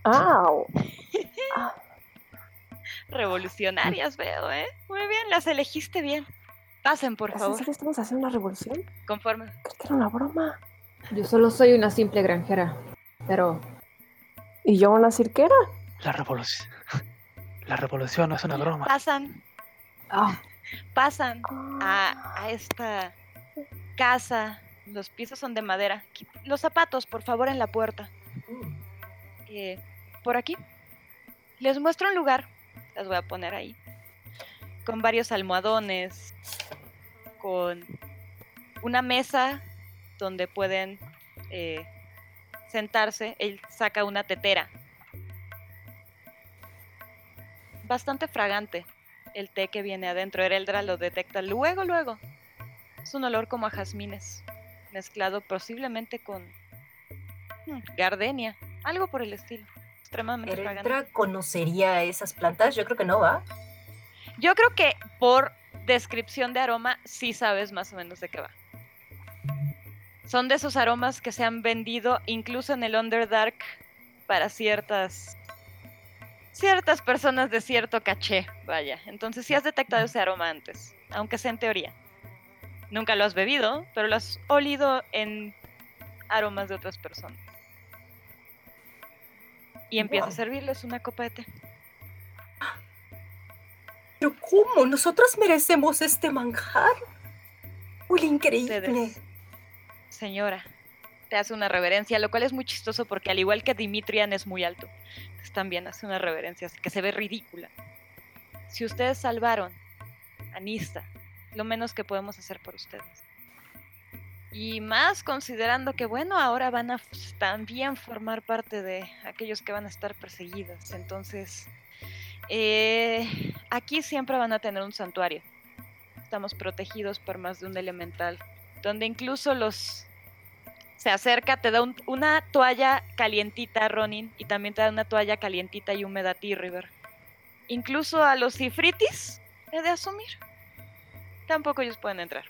¡Au! <laughs> Revolucionarias veo, ¿eh? Muy bien, las elegiste bien. Pasen, por ¿Es en favor, serio estamos haciendo una revolución? conforme. Creí que era una broma. Yo solo soy una simple granjera, pero ¿Y yo una cirquera? La revolución. <laughs> La revolución no es una broma. Pasan, ah, pasan a, Ah. a esta casa. Los pisos son de madera. Los zapatos, por favor, en la puerta. Mm. Eh, por aquí. Les muestro un lugar. Las voy a poner ahí. Con varios almohadones. Con una mesa donde pueden eh, sentarse. Él saca una tetera. Bastante fragante el té que viene adentro. Ereldra lo detecta luego, luego. Es un olor como a jazmines, mezclado posiblemente con hmm, gardenia, algo por el estilo. Extremadamente fragante. ¿Erentra conocería esas plantas? Yo creo que no, ¿va? Yo creo que por descripción de aroma sí sabes más o menos de qué va. Son de esos aromas que se han vendido incluso en el Underdark para ciertas ciertas personas de cierto caché, vaya. Entonces sí has detectado ese aroma antes, aunque sea en teoría. Nunca lo has bebido, pero lo has olido en aromas de otras personas. Y empieza a servirles una copa de té. Pero ¿cómo? ¿Nosotros merecemos este manjar? Uy, increíble. Señora, te hace una reverencia, lo cual es muy chistoso porque al igual que Dimitrian es muy alto, también hace una reverencia, así que se ve ridícula. Si ustedes salvaron a Nista, lo menos que podemos hacer por ustedes. Y más considerando que, bueno, ahora van a también formar parte de aquellos que van a estar perseguidos. Entonces, eh, aquí siempre van a tener un santuario. Estamos protegidos por más de un elemental donde incluso los se acerca, te da un- una toalla calientita, Ronin, y también te da una toalla calientita y húmeda a ti, River. Incluso a los cifritis, he de asumir. Tampoco ellos pueden entrar.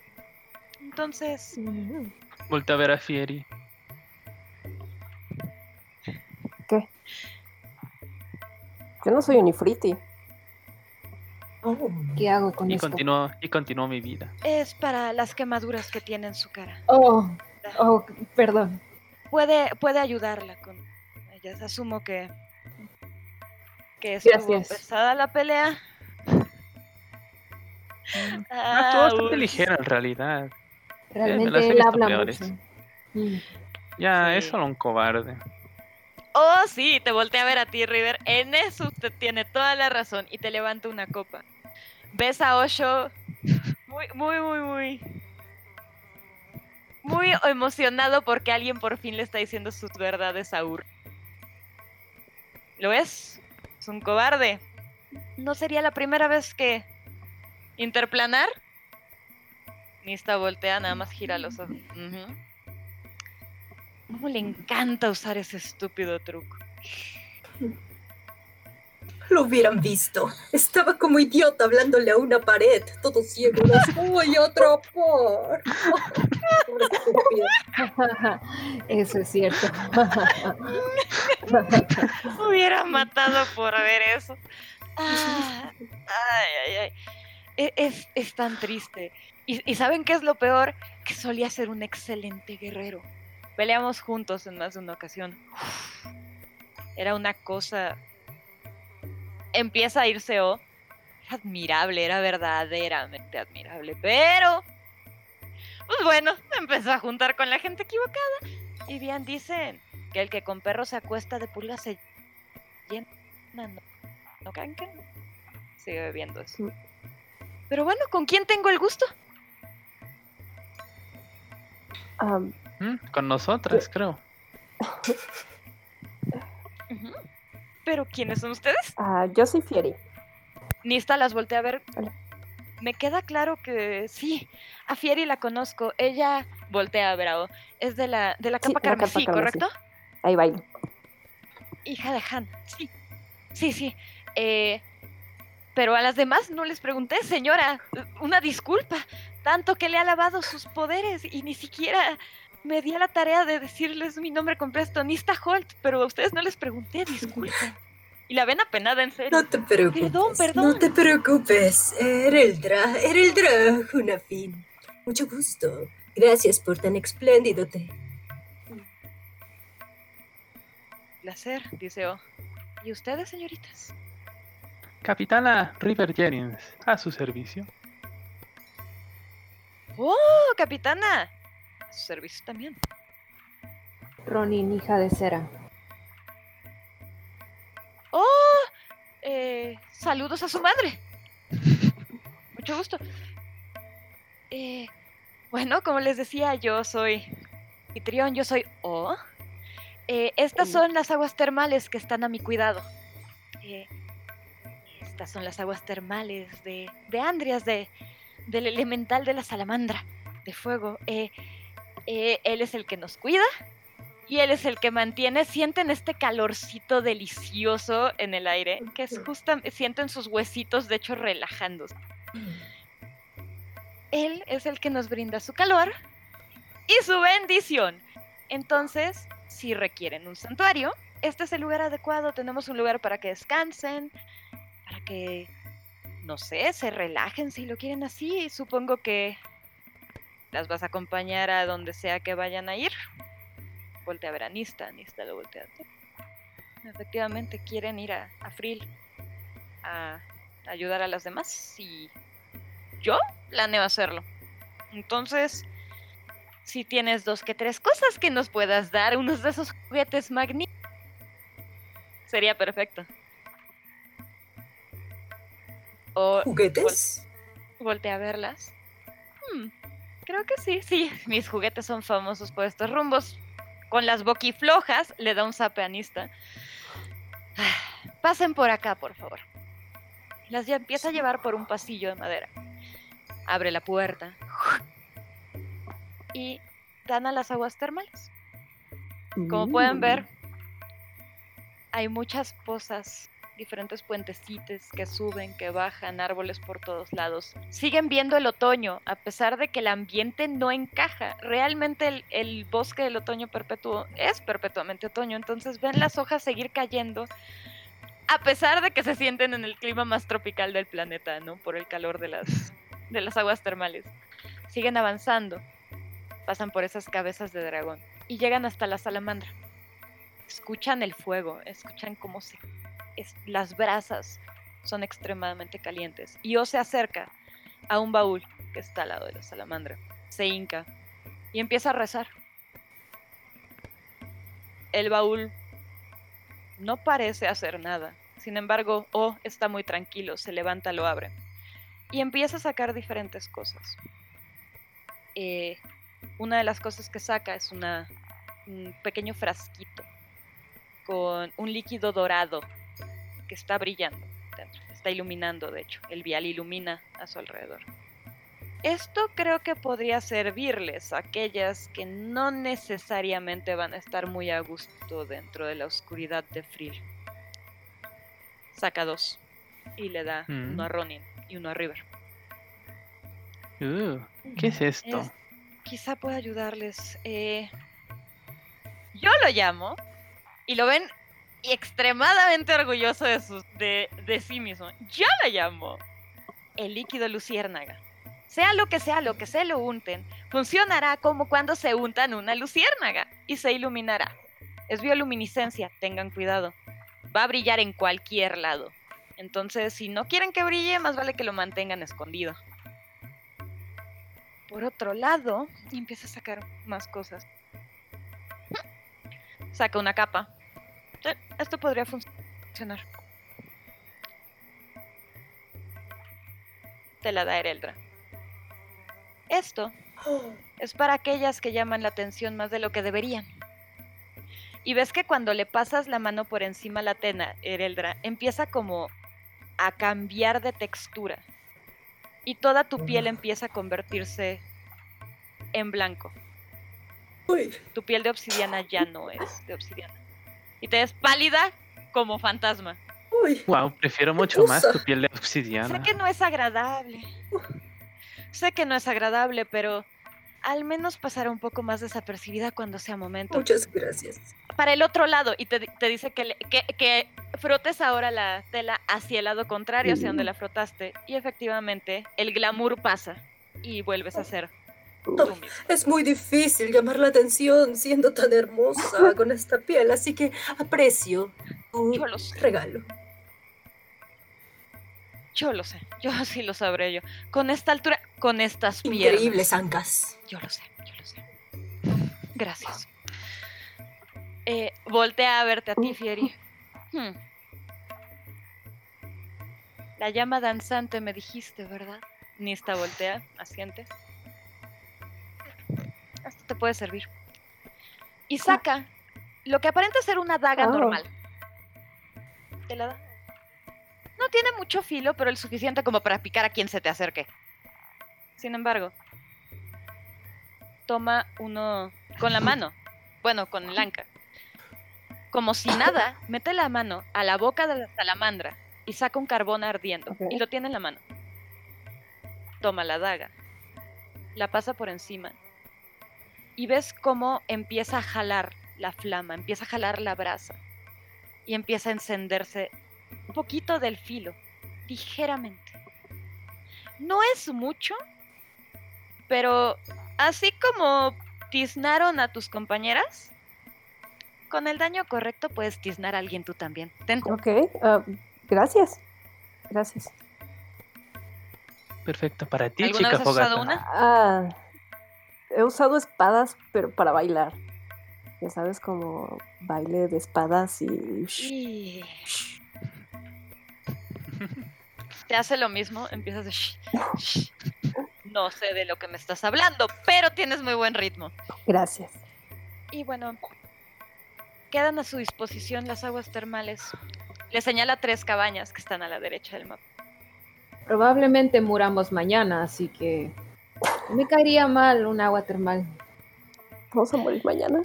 Entonces. Voltea a ver a Fieri. Yo no soy un ifriti. Oh, ¿qué hago con Y esto? continuó, y continuó mi vida. es para las quemaduras que tiene en su cara. Oh, oh, perdón. Puede, puede ayudarla con ellas. Asumo que, que estuvo Gracias. pesada la pelea. Ah, estuvo bastante ligera en realidad. Realmente las he él habla peores. mucho. Mm. Ya, es solo un cobarde. Oh, sí, te voltea a ver a ti, River. En eso usted tiene toda la razón y te levanta una copa. Ves a Osho muy, muy, muy, muy. muy emocionado porque alguien por fin le está diciendo sus verdades a Ur. ¿Lo es? Es un cobarde. ¿No sería la primera vez que interplanar? Nista voltea, nada más gira los ojos. ¿Cómo le encanta usar ese estúpido truco? Lo hubieran visto. Estaba como idiota hablándole a una pared, todo ciego. Atrapar. Pobre estúpido. Eso es cierto. <laughs> hubiera matado por ver eso. Ah, ay, ay, ay. E- Es, es tan triste. Y, y ¿saben qué es lo peor? Que solía ser un excelente guerrero. Peleamos juntos en más de una ocasión. Uf, era una cosa... Empieza a irse O. Era admirable, era verdaderamente admirable. Pero... Pues bueno, empezó a juntar con la gente equivocada. Y bien dicen que el que con perro se acuesta de pulgas se llena. ¿No, ¿No creen que no? Sigue bebiendo eso. Pero bueno, ¿con quién tengo el gusto? Am, Mm, Con nosotras, creo. ¿Pero quiénes son ustedes? ah, yo soy Fieri. Nista las volteé a ver. Hola. Me queda claro que sí, a Fieri la conozco. Ella voltea a ver a O. Es de la, de la Sí, capa la capa carmesí, carmesí. ¿correcto? Ahí bailo. Hija de Han. Sí, sí, sí. Eh, pero a las demás no les pregunté, señora. Una disculpa. Tanto que le ha lavado sus poderes y ni siquiera me di a la tarea de decirles mi nombre completo, Nista Holt, pero a ustedes no les pregunté, disculpen. Y la ven apenada, en serio. No te preocupes. Perdón, perdón. No te preocupes. Ereldra, Ereldra, Junafin. Mucho gusto. Gracias por tan espléndido té. Placer, dice O. ¿Y ustedes, señoritas? Capitana River Jennings, a su servicio. ¡Oh, capitana! Su servicio también. Ronin, hija de cera. ¡Oh! Eh, saludos a su madre. <laughs> Mucho gusto. Eh, bueno, como les decía, yo soy anfitrión, yo soy O. Eh, estas son las aguas termales que están a mi cuidado. Eh, estas son las aguas termales de, de Andrias, de, del elemental de la salamandra de fuego. Eh, eh, él es el que nos cuida y él es el que mantiene, sienten este calorcito delicioso en el aire, que es justa, sienten sus huesitos de hecho relajándose. Él es el que nos brinda su calor y su bendición. Entonces, si requieren un santuario, este es el lugar adecuado. Tenemos un lugar para que descansen, para que, no sé, se relajen si lo quieren así. Supongo que las vas a acompañar a donde sea que vayan a ir. Voltea a ver a Nista, Nista lo voltea a. Efectivamente, quieren ir a, a Frill a ayudar a las demás y yo planeo hacerlo. Entonces, si tienes dos que tres cosas que nos puedas dar, unos de esos juguetes magníficos, sería perfecto. O ¿Juguetes? voltea a verlas. Hmm, creo que sí, sí. <laughs> Mis juguetes son famosos por estos rumbos. Con las boquiflojas le da un zape a Nista. Ah, <sighs> Pasen por acá, por favor. Las ya empieza a llevar por un pasillo de madera. Abre la puerta. Y dan a las aguas termales. Como pueden ver, Mm. hay muchas pozas, diferentes puentecitos que suben, que bajan, árboles por todos lados. Siguen viendo el otoño, a pesar de que el ambiente no encaja. Realmente el, el bosque del otoño perpetuo es perpetuamente otoño, entonces ven las hojas seguir cayendo, a pesar de que se sienten en el clima más tropical del planeta, ¿no? Por el calor de las, de las aguas termales. Siguen avanzando, pasan por esas cabezas de dragón y llegan hasta la salamandra escuchan el fuego, escuchan cómo se las brasas son extremadamente calientes. Y O se acerca a un baúl que está al lado de la salamandra, se hinca y empieza a rezar. El baúl no parece hacer nada. Sin embargo, O está muy tranquilo, se levanta, lo abre y empieza a sacar diferentes cosas. Eh, una de las cosas que saca es una, un pequeño frasquito con un líquido dorado que está brillando dentro, está iluminando, de hecho, el vial ilumina a su alrededor. Esto creo que podría servirles a aquellas que no necesariamente van a estar muy a gusto dentro de la oscuridad de Frill. Saca dos y le da Mm. uno a Ronin y uno a River. Uh, ¿Qué es esto? Es- quizá pueda ayudarles. eh, yo lo llamo y lo ven extremadamente orgulloso de, de, de sí mismo. Yo lo llamo el líquido luciérnaga. Sea lo que sea lo que se lo unten, funcionará como cuando se untan una luciérnaga y se iluminará. Es bioluminiscencia, tengan cuidado. Va a brillar en cualquier lado. Entonces, si no quieren que brille, más vale que lo mantengan escondido. Por otro lado, empieza a sacar más cosas. Saca una capa. Esto podría fun- funcionar. Te la da Ereldra. Esto es para aquellas que llaman la atención más de lo que deberían. Y ves que cuando le pasas la mano por encima a la tena, Ereldra, empieza como a cambiar de textura. Y toda tu piel empieza a convertirse en blanco. Uy, Tu piel de obsidiana ya no es de obsidiana. Y te ves pálida como fantasma. uy. Wow, prefiero mucho más tu piel de Sé obsidiana. que no es agradable. Sé que no es agradable, pero al menos pasará un poco más desapercibida cuando sea momento. Muchas gracias. Para el otro lado, y te, te dice que, le- que, que frotes ahora la tela hacia el lado contrario, hacia donde la frotaste, y efectivamente el glamour pasa y vuelves a ser Es muy difícil llamar la atención siendo tan hermosa <laughs> con esta piel, así que aprecio tu Yo lo sé. regalo. Yo lo sé, yo <laughs> sí lo sabré yo. Con esta altura, con estas piernas. Increíbles ancas. Yo lo sé, yo lo sé. Gracias. Eh, voltea a verte a ti, Fieri. Hmm. La llama danzante me dijiste, ¿verdad? Nista voltea, asiente. Esto te puede servir. Y saca lo que aparenta ser una daga Oh. normal. Te la da. No tiene mucho filo, pero el suficiente como para picar a quien se te acerque. Sin embargo, toma uno con la mano, bueno, con el anca. Como si nada, mete la mano a la boca de la salamandra y saca un carbón ardiendo y lo tiene en la mano. Toma la daga, la pasa por encima y ves cómo empieza a jalar la flama, empieza a jalar la brasa y empieza a encenderse un poquito del filo, ligeramente. No es mucho, pero así como tiznaron a tus compañeras, con el daño correcto puedes tiznar a alguien tú también. Ten. Ok, ah, gracias. Gracias. Perfecto, para ti, ¿Alguna chica vez has usado una? Ah, he usado espadas, pero para bailar. Ya sabes, como baile de espadas y... Y- Te hace lo mismo, empiezas de... No sé de lo que me estás hablando, pero tienes muy buen ritmo. Gracias. Y bueno, quedan a su disposición las aguas termales. Le señala tres cabañas que están a la derecha del mapa. Probablemente muramos mañana, así que no me caería mal un agua termal. ¿Vamos a morir mañana?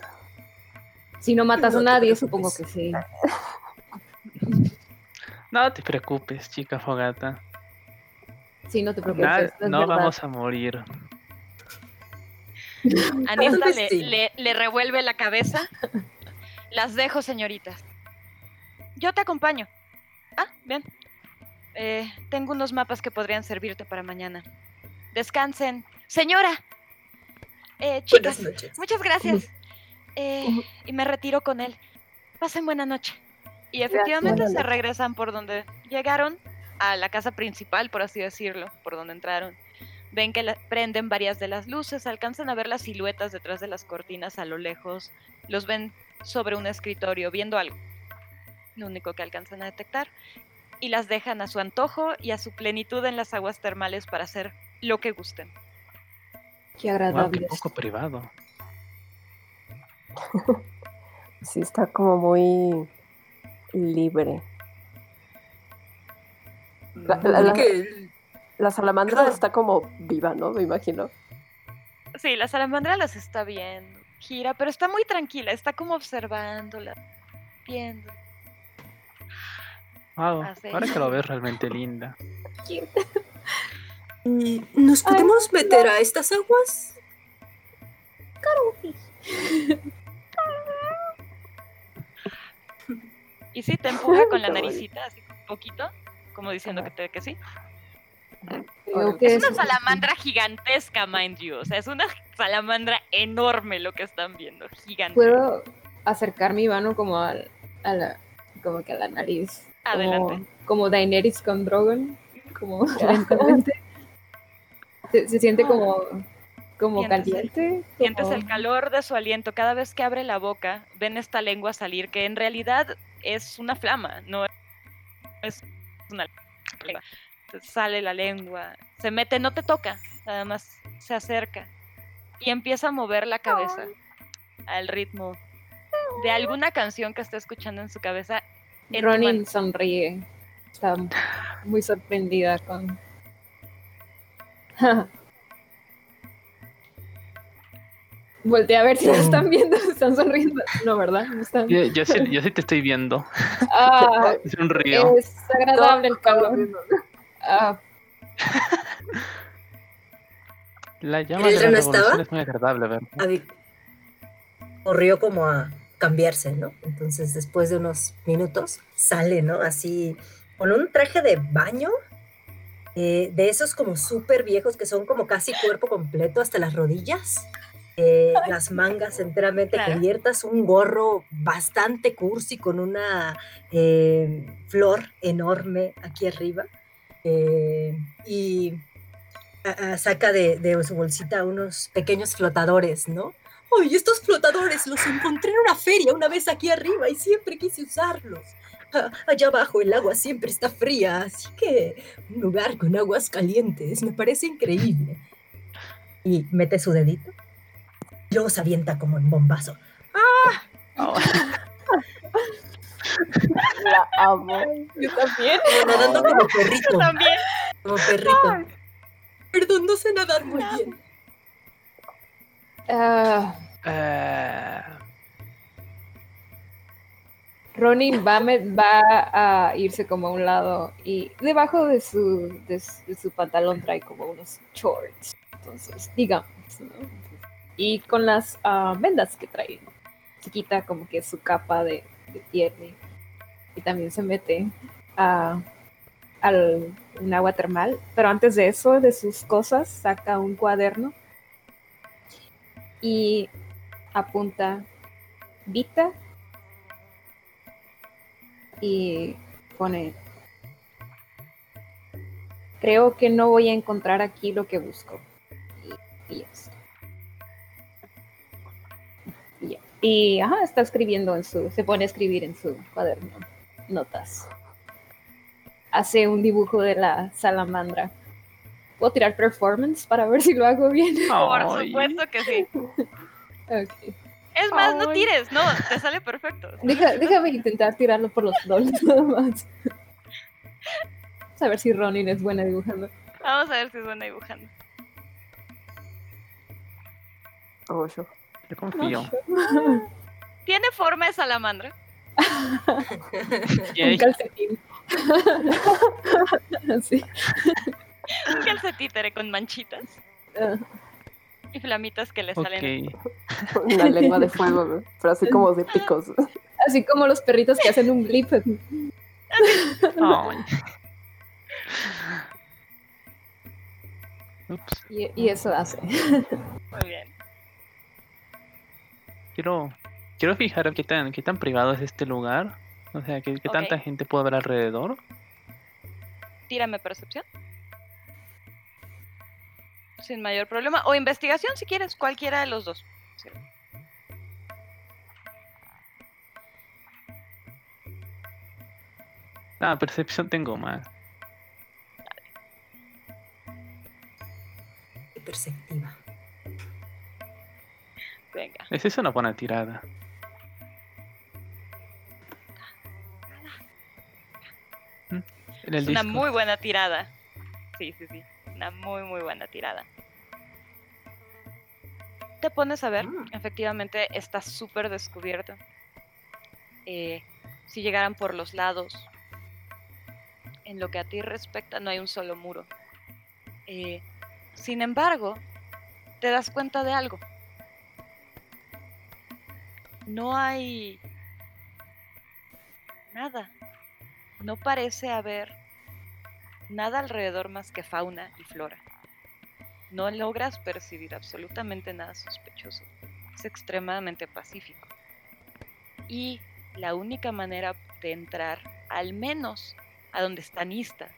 Si no matas No a nadie, supongo que sí. <laughs> No te preocupes, chica fogata. Sí, no te preocupes. Es no verdad. vamos a morir. <laughs> Anista vez le, sí. le- le revuelve la cabeza. Las dejo, señoritas. Yo te acompaño. Ah, bien. Eh, tengo unos mapas que podrían servirte para mañana. Descansen. Señora. Eh, chicas, Buenas noches. muchas gracias. Eh, y me retiro con él. Pasen buena noche. Y efectivamente se regresan por donde llegaron, a la casa principal, por así decirlo, por donde entraron. Ven que la- prenden varias de las luces, alcanzan a ver las siluetas detrás de las cortinas a lo lejos, los ven sobre un escritorio viendo algo, lo único que alcanzan a detectar, y las dejan a su antojo y a su plenitud en las aguas termales para hacer lo que gusten. Qué Wow, agradable. qué poco privado. <laughs> Sí, está como muy libre. La, la- la- Que- la salamandra está como viva, ¿no? Me imagino. Sí, la salamandra las está viendo. Gira, pero está muy tranquila. Está como observándola. Viendo. Wow, ahora que lo <laughs> ves realmente linda. ¿Y ¿Nos podemos meter a estas aguas? <laughs> Y sí, te empuja con la naricita, así un poquito, como diciendo que, te, que sí. Creo que Es una salamandra gigantesca, mind you. O sea, es una salamandra enorme lo que están viendo. Gigante. Puedo acercar mi mano como al- a la, como que a la nariz. Adelante. Como, como Daenerys con Drogon. Como <laughs> lentamente. Se, se siente como, como Sientes el- caliente. Sientes como- el calor de su aliento. Cada vez que abre la boca, ven esta lengua salir, que en realidad es una flama, no es una lengua. Sale la lengua, se mete, no te toca, nada más se acerca y empieza a mover la cabeza al ritmo de alguna canción que está escuchando en su cabeza. en Ronin sonríe. Está muy sorprendida con. <laughs> Voltea a ver si la están viendo, <laughs> están sonriendo. No, ¿verdad? No están. Yo, yo sí, <laughs> yo sí te estoy viendo. Ah, Es un río. es agradable el calor. Ah, La llama ¿El de la revolución estaba? es muy agradable, corrió como a cambiarse, ¿no? Entonces, después de unos minutos, sale, ¿no? Así, con un traje de baño, eh, de esos como súper viejos que son como casi cuerpo completo hasta las rodillas, eh, las mangas enteramente Claro. cubiertas, un gorro bastante cursi con una eh, flor enorme aquí arriba, eh, y a- a- saca de, de su bolsita unos pequeños flotadores, ¿no? ¡Ay, estos flotadores los encontré en una feria una vez aquí arriba y siempre quise usarlos! Ah, allá abajo el agua siempre está fría, así que un lugar con aguas calientes me parece increíble. Y mete su dedito. y Luego se avienta como en bombazo. La amo. yo también. Como nadando como perrito. También. Como perrito. Perdón, no sé nadar muy bien. Ah, Eh, Ronin va, a va a irse como a un lado y debajo de su, pantalón trae como unos shorts. Entonces, digamos, ¿no? Y con las ah, vendas que trae, se quita como que su capa de, de y, también se mete a al un agua termal. Pero antes de eso, de sus cosas, saca un cuaderno y apunta Vita y pone creo que no voy a encontrar aquí lo que busco. Y, y esto y, ya. Y, ajá, está escribiendo en su se pone a escribir en su cuaderno notas. Hace un dibujo de la salamandra. Puedo tirar performance para ver si lo hago bien Por supuesto que sí. <laughs> Ok. Es más, no tires, no, te sale perfecto. <laughs> Deja- déjame intentar tirarlo por los dobles <laughs> nada más. Vamos a ver si Ronin es buena dibujando. Vamos a ver si es buena dibujando. Ocho. yo confío. <laughs> ¿Tiene forma de salamandra? Un calcetín. sí. Un calcetítere con manchitas Ah, <laughs> y flamitas que le salen. Una lengua de fuego, ¿no? pero así como de picos. así como los perritos que hacen un blip. Ay. Ups. Y, y eso hace. Muy bien. Quiero, quiero fijar qué tan, qué tan privado es este lugar. O sea, qué, qué tanta gente puede haber alrededor. Tírame percepción. Sin mayor problema. O investigación si quieres, cualquiera de los dos. Sí. Ah, percepción tengo más. Perceptiva. Venga. Esa es una buena tirada. Mm, En el Es una disco. muy buena tirada. Sí, sí, sí. Una muy, muy buena tirada. Te pones a ver, Mm. efectivamente está súper descubierto. Eh, si llegaran por los lados, en lo que a ti respecta, no hay un solo muro. Eh, sin embargo, te das cuenta de algo. No hay nada. No parece haber nada alrededor más que fauna y flora. No logras percibir absolutamente nada sospechoso. Es extremadamente pacífico. Y la única manera de entrar, al menos a donde está Nista,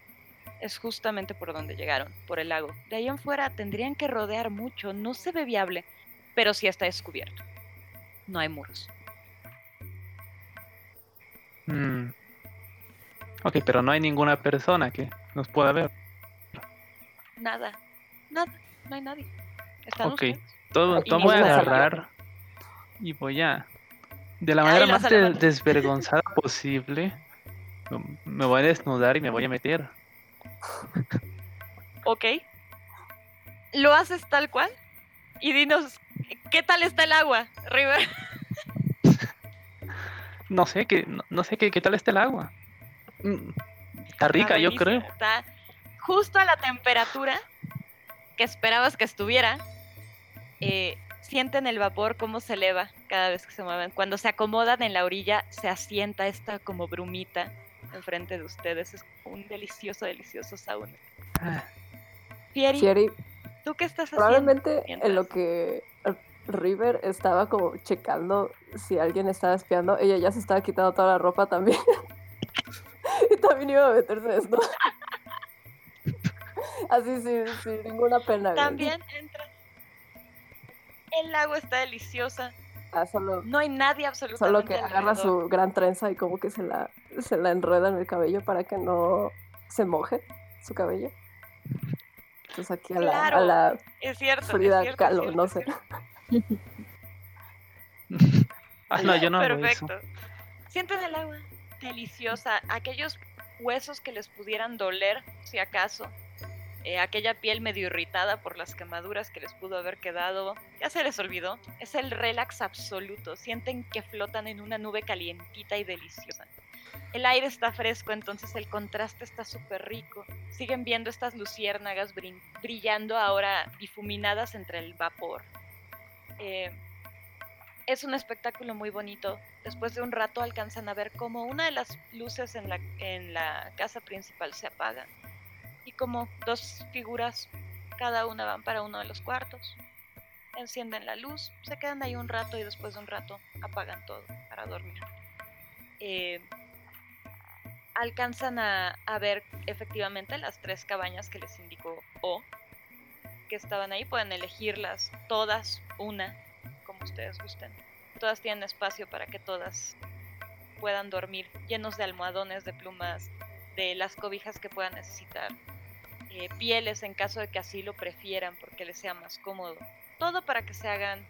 es justamente por donde llegaron, por el lago. De ahí en fuera tendrían que rodear mucho, no se ve viable, pero sí está descubierto. No hay muros. Mm. Ok, pero no hay ninguna persona que nos pueda ver. Nada, nada, no hay nadie. Están Ok. Todo, todo voy a agarrar y voy a, de la manera la más de- desvergonzada posible, me voy a desnudar y me voy a meter. Ok. Lo haces tal cual. Y dinos, ¿qué tal está el agua, River? <laughs> No sé qué, no, no sé qué, qué tal está el agua. Mm, Está rica, yo creo. Está justo a la temperatura que esperabas que estuviera. Eh, sienten el vapor cómo se eleva cada vez que se mueven. Cuando se acomodan en la orilla, se asienta esta como brumita enfrente de ustedes. Es un delicioso, delicioso sauna. Fieri, Fieri, ¿tú qué estás haciendo? probablemente en lo que River estaba como checando si alguien estaba espiando, ella ya se estaba quitando toda la ropa también. <laughs> <laughs> y también iba a meterse desnuda. <laughs> Así sin, sin ninguna pena. güey. También entra. El agua está deliciosa. Ah, solo, No hay nadie absolutamente. solo que agarra su gran trenza y como que se la, se la enreda en el cabello para que no se moje su cabello. Entonces aquí a la, a la Es cierto. es Frida es cierto, no sé. <laughs> ah, no, yo no. Perfecto. Sienten el agua deliciosa. Aquellos huesos que les pudieran doler, si acaso. eh, aquella piel medio irritada por las quemaduras que les pudo haber quedado. Ya se les olvidó. Es el relax absoluto. Sienten que flotan en una nube calientita y deliciosa. El aire está fresco, entonces el contraste está súper rico. Siguen viendo estas luciérnagas brillando ahora difuminadas entre el vapor. Eh, es un espectáculo muy bonito. Después de un rato alcanzan a ver como una de las luces en la, en la casa principal se apaga y como dos figuras, cada una van para uno de los cuartos. Encienden la luz, se quedan ahí un rato y después de un rato apagan todo para dormir. Eh, alcanzan a, a ver efectivamente las tres cabañas que les indicó O, que estaban ahí. Pueden elegirlas todas, una, como ustedes gusten. Todas tienen espacio para que todas puedan dormir, llenos de almohadones, de plumas, de las cobijas que puedan necesitar, eh, pieles en caso de que así lo prefieran porque les sea más cómodo. Todo para que se hagan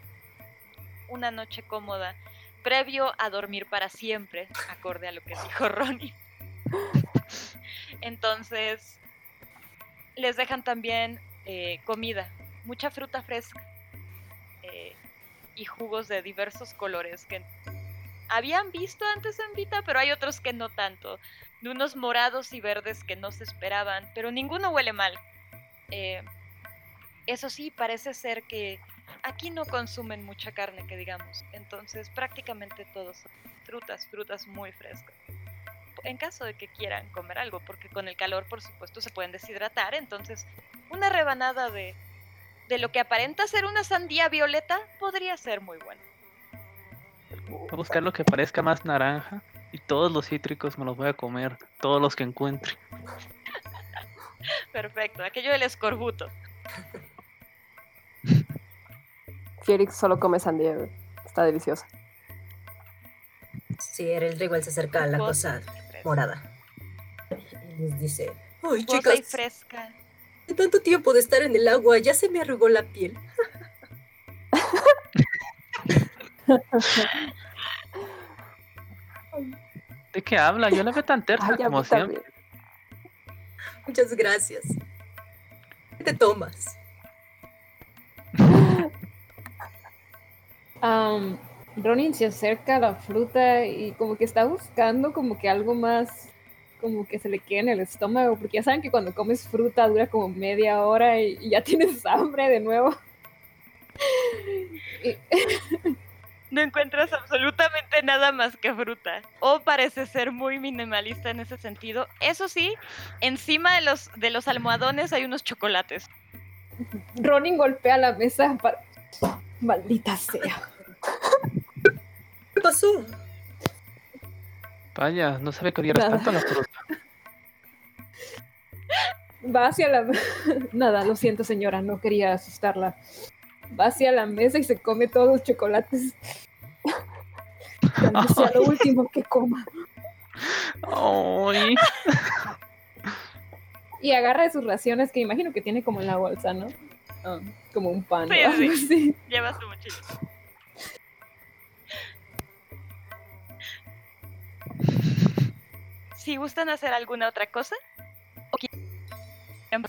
una noche cómoda, previo a dormir para siempre, acorde a lo que dijo Ronnie. Entonces, les dejan también eh, comida, mucha fruta fresca eh, y jugos de diversos colores que habían visto antes en Vita, pero hay otros que no tanto. De unos morados y verdes que no se esperaban, pero ninguno huele mal. Eh, eso sí, parece ser que aquí no consumen mucha carne, que digamos. Entonces, prácticamente todos son frutas, frutas muy frescas. En caso de que quieran comer algo, porque con el calor, por supuesto, se pueden deshidratar. Entonces, una rebanada de, de lo que aparenta ser una sandía violeta podría ser muy buena. Voy a buscar lo que parezca más naranja y todos los cítricos me los voy a comer, todos los que encuentre. <laughs> Perfecto, aquello del escorbuto. Fierix solo come sandía. Está deliciosa. Sí, era el igual se acerca a la cosa morada. Y les dice, ¡Ay, Jugosa y chicas! fresca. De tanto tiempo de estar en el agua, ya se me arrugó la piel. ¿De qué habla? Yo la veo tan tersa Ay, como siempre. también. Muchas gracias. ¿Qué te tomas? <laughs> Am, Ronin se acerca a la fruta y como que está buscando como que algo más como que se le quede en el estómago, porque ya saben que cuando comes fruta dura como media hora y, y ya <laughs> tienes hambre de nuevo. <laughs> No encuentras absolutamente nada más que fruta. O parece ser muy minimalista en ese sentido. Eso sí, encima de los, de los almohadones hay unos chocolates. <laughs> Ronin golpea la mesa para... Maldita sea. ¿Qué pasó? Vaya, no sabe que odiaras Nada. tanto a la fruta. Va hacia la... <laughs> Nada, lo siento señora, no quería asustarla. Va hacia la mesa y se come todos los chocolates. <laughs> Vez sea lo último que coma. Ay, Y agarra de sus raciones que imagino que tiene como en la bolsa, ¿no? Ah, como un pan. Sí, o algo sí. así. Lleva su mochila. Si gustan hacer alguna otra cosa, o quieren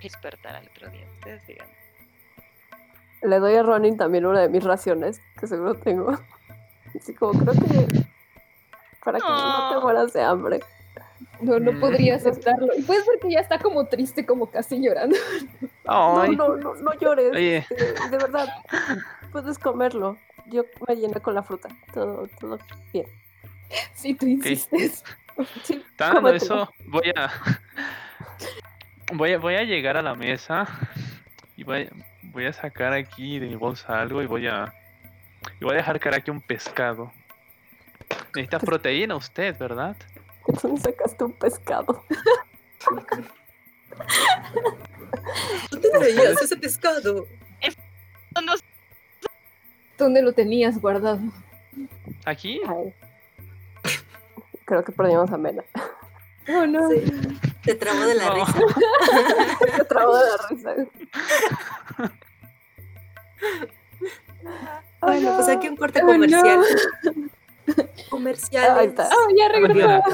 despertar al otro día, ustedes digan. Le doy a Ronin también una de mis raciones, que seguro tengo. <laughs> Así como creo que. Para que no te mueras de hambre. No, no Mm. podría aceptarlo. Y puedes ver que ya está como triste, como casi llorando. <laughs> No, no, no, no llores. Oye. De, de verdad. Puedes comerlo. Yo me llené con la fruta. Todo, todo bien. Si tú insistes. <laughs> Sí, eso, voy a, voy a. Voy a llegar a la mesa y voy, voy a sacar aquí de mi bolsa algo y voy a. Y voy a dejar caer aquí un pescado. Necesita <laughs> proteína usted, ¿verdad? ¿Dónde <laughs> sacaste un pescado? ¿Dónde traías ese pescado? ¿Dónde lo tenías guardado? ¿Aquí? Ay. Creo que perdimos a Mena. Oh, no. Sí. Te trabó de la No. risa. <laughs> Se trabó de la risa. Bueno, pues aquí un corte Oh, no. comercial. Comerciales. Ahí está. <laughs> Ah, ya a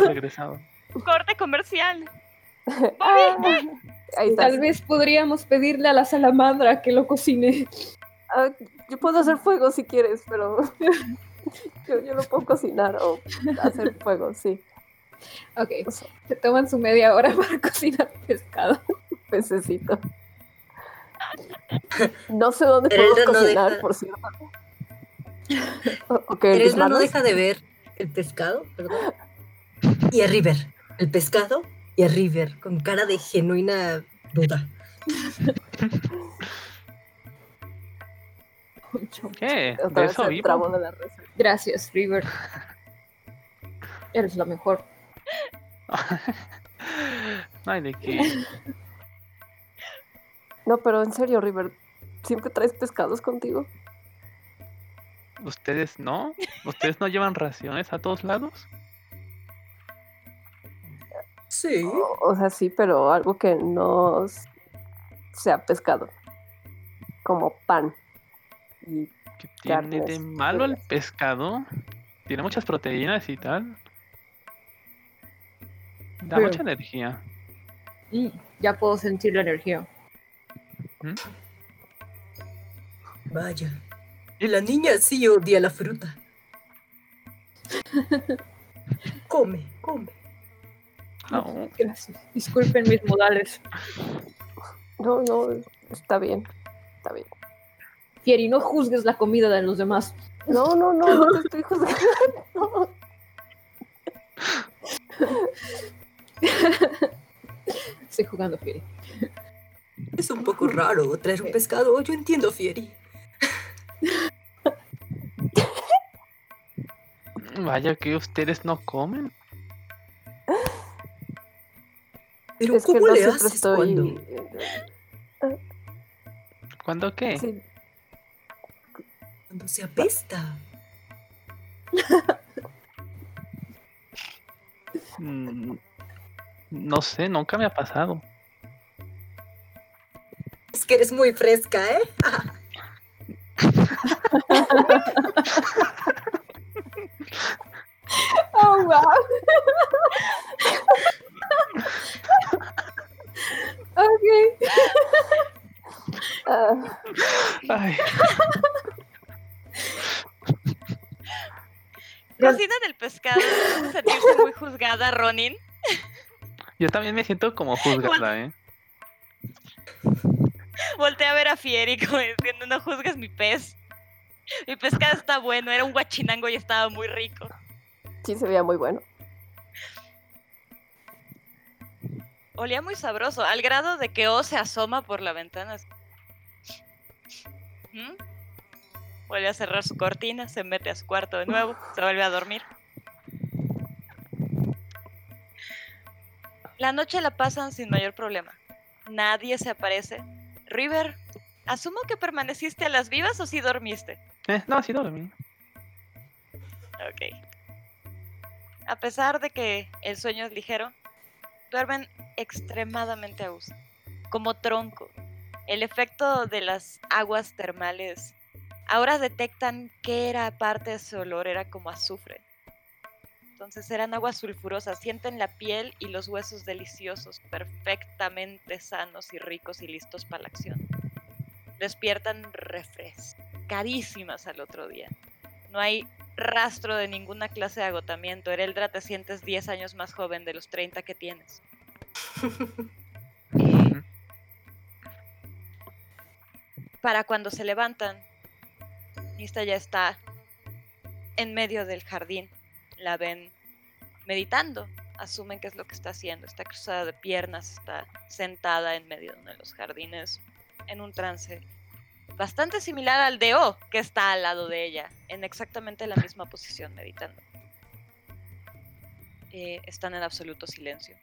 regresado. corte comercial. Ah, ahí está. Tal vez podríamos pedirle a la salamandra que lo cocine. Ah, yo puedo hacer fuego si quieres, pero <laughs> yo, yo no puedo cocinar o hacer fuego, sí. Ok, se toman su media hora <laughs> para cocinar pescado. Necesito. No sé dónde Pero no cocinar, deja- por cierto. <laughs> O- Ok, mis Eresma no manos. deja de ver el pescado, perdón. Y a River. El pescado y a River, con cara de genuina duda. ¿Qué? Otra ¿De vez eso vivo? trabó de la risa. Gracias, River. Eres la mejor. <laughs> No hay de qué. No, pero en serio, River, ¿siempre traes pescados contigo? ¿Ustedes no? ¿Ustedes no llevan raciones a todos lados? Sí. O, o sea, sí, pero algo que no sea pescado. Como pan. Y ¿Qué tiene de malo el pescado? Tiene muchas proteínas y tal. Da Pero- mucha energía. Ya puedo sentir la energía. ¿Mm? Vaya. Y la niña sí odia la fruta. <laughs> Come, come. No, Gracias. Disculpen mis modales. no, no, está bien. Está bien. Fieri, no juzgues la comida de los demás. No, no, no, no te estoy juzgando. Estoy jugando, Fieri. Es un poco raro traer un pescado. Yo entiendo, Fieri. vaya que ustedes no comen. Pero Es que ¿cómo no le siempre haces estoy. cuando, ¿Cuándo qué? Sí, cuando se apesta. Mm, no sé, nunca me ha pasado. Es que eres muy fresca, ¿eh? <laughs> oh, wow. <laughs> ok. Uh. Ay. <laughs> Cocina del pescado. ¿te hace sentirse muy juzgada, Ronin. Yo también me siento como juzgada, ¿eh? Volté a ver a Fieri como diciendo, no juzgues mi pez. Mi pescado está bueno, era un guachinango y estaba muy rico. Sí, se veía muy bueno. Olía muy sabroso, al grado de que O se asoma por la ventana. ¿Mm? Vuelve a cerrar su cortina, se mete a su cuarto de nuevo, se vuelve a dormir. La noche la pasan sin mayor problema. Nadie se aparece. River, asumo que permaneciste a las vivas o si dormiste. Eh, no, sí dormí. Ok. A pesar de que el sueño es ligero, duermen extremadamente a gusto, como tronco. El efecto de las aguas termales ahora detectan que era parte de ese olor, era como azufre. Entonces eran aguas sulfurosas, sienten la piel y los huesos deliciosos, perfectamente sanos y ricos y listos para la acción. Despiertan refrescadísimas al otro día. No hay rastro de ninguna clase de agotamiento. Ereldra, te sientes 10 años más joven de los 30 que tienes. <laughs> Para cuando se levantan, Nista ya está en medio del jardín. La ven meditando. Asumen que es lo que está haciendo. Está cruzada de piernas, está sentada en medio de uno de los jardines en un trance bastante similar al de O, que está al lado de ella, en exactamente la misma posición, meditando. Eh, están en absoluto silencio.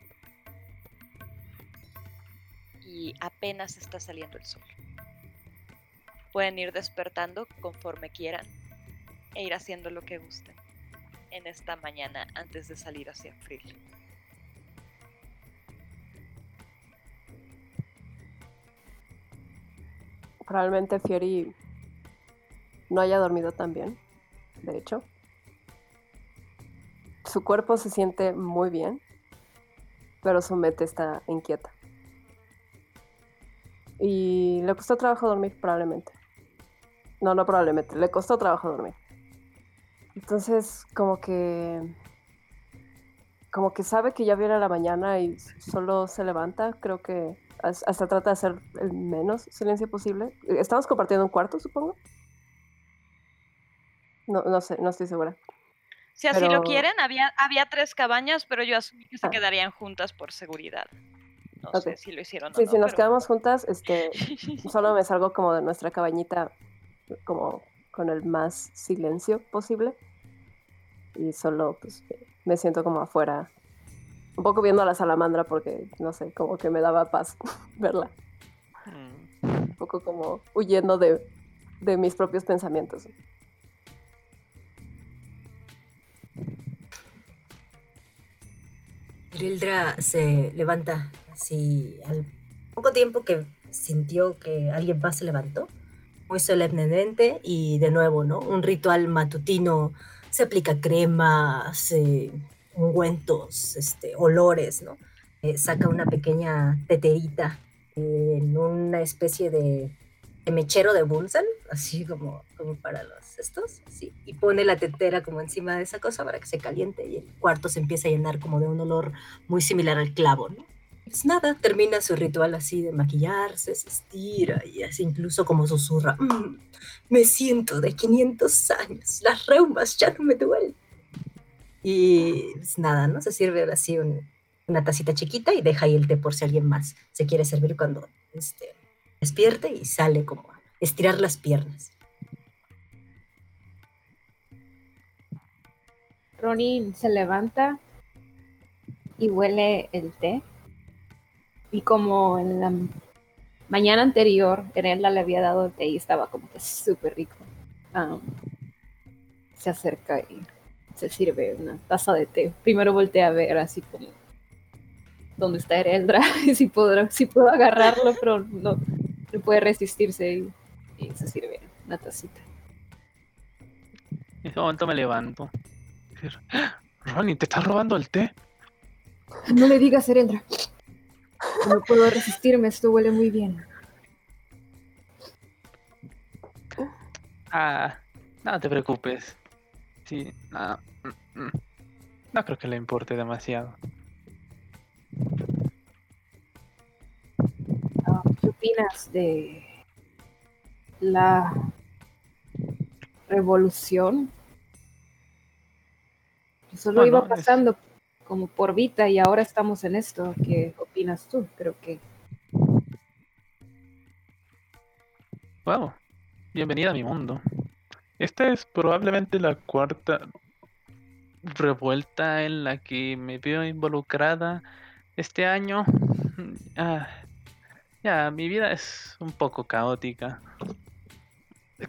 Y apenas está saliendo el sol. Pueden ir despertando conforme quieran e ir haciendo lo que gusten en esta mañana antes de salir hacia Frill. Probablemente Fiori no haya dormido tan bien, de hecho. Su cuerpo se siente muy bien, pero su mente está inquieta. Y le costó trabajo dormir, probablemente. No, no probablemente, le costó trabajo dormir. Entonces, como que. Como que sabe que ya viene la mañana y solo se levanta. Creo que has- hasta trata de hacer el menos silencio posible. Estamos compartiendo un cuarto, supongo. No, no sé, no estoy segura. Si así Pero- lo quieren, había, había tres cabañas, pero yo asumí que se Ah. quedarían juntas por seguridad. No Ok. sé si lo hicieron Sí, o no. si nos pero- quedamos juntas, este, <laughs> solo me salgo como de nuestra cabañita, como con el más silencio posible. Y solo, pues, me siento como afuera, un poco viendo a la salamandra porque, no sé, como que me daba paz <laughs> verla. Mm. Un poco como huyendo de, de mis propios pensamientos. Rildra se levanta así al poco tiempo que sintió que alguien más se levantó, muy solemnemente y de nuevo, ¿no? Un ritual matutino, se aplica cremas, eh, ungüentos, este, olores, ¿no? Eh, saca una pequeña teterita en una especie de, de mechero de Bunsen, así como, como para los estos, así, y pone la tetera como encima de esa cosa para que se caliente y el cuarto se empieza a llenar como de un olor muy similar al clavo, ¿no? Pues nada, termina su ritual así de maquillarse, se estira y así incluso como susurra, "Mm, me siento de 500 años, las reumas ya no me duelen. Y pues nada, ¿no? Se sirve así un- una tacita chiquita y deja ahí el té por si alguien más se quiere servir cuando este, despierte y sale como a estirar las piernas. Ronin se levanta y huele el té. Y como en la mañana anterior, Erenda le había dado el té y estaba como que súper rico. am, se acerca y se sirve una taza de té. Primero voltea a ver así como dónde está Ereldra <laughs> y si, podrá, si puedo agarrarlo, pero no, no puede resistirse y, y se sirve una tacita. En ese momento me levanto. Decir, "¡Ah! Ronnie, ¿te estás robando el té? No le digas, Erendra. No puedo resistirme, esto huele muy bien. Ah, no te preocupes. Sí, no, mm, mm. no creo que le importe demasiado. Ah, ¿Qué opinas de la revolución? Que Solo iba es- pasando como por Vita y ahora estamos en esto. ¿Qué opinas tú? Creo que Wow, bienvenida a mi mundo. Esta es probablemente la cuarta revuelta en la que me veo involucrada este año. Ah, ya, mi vida es un poco caótica,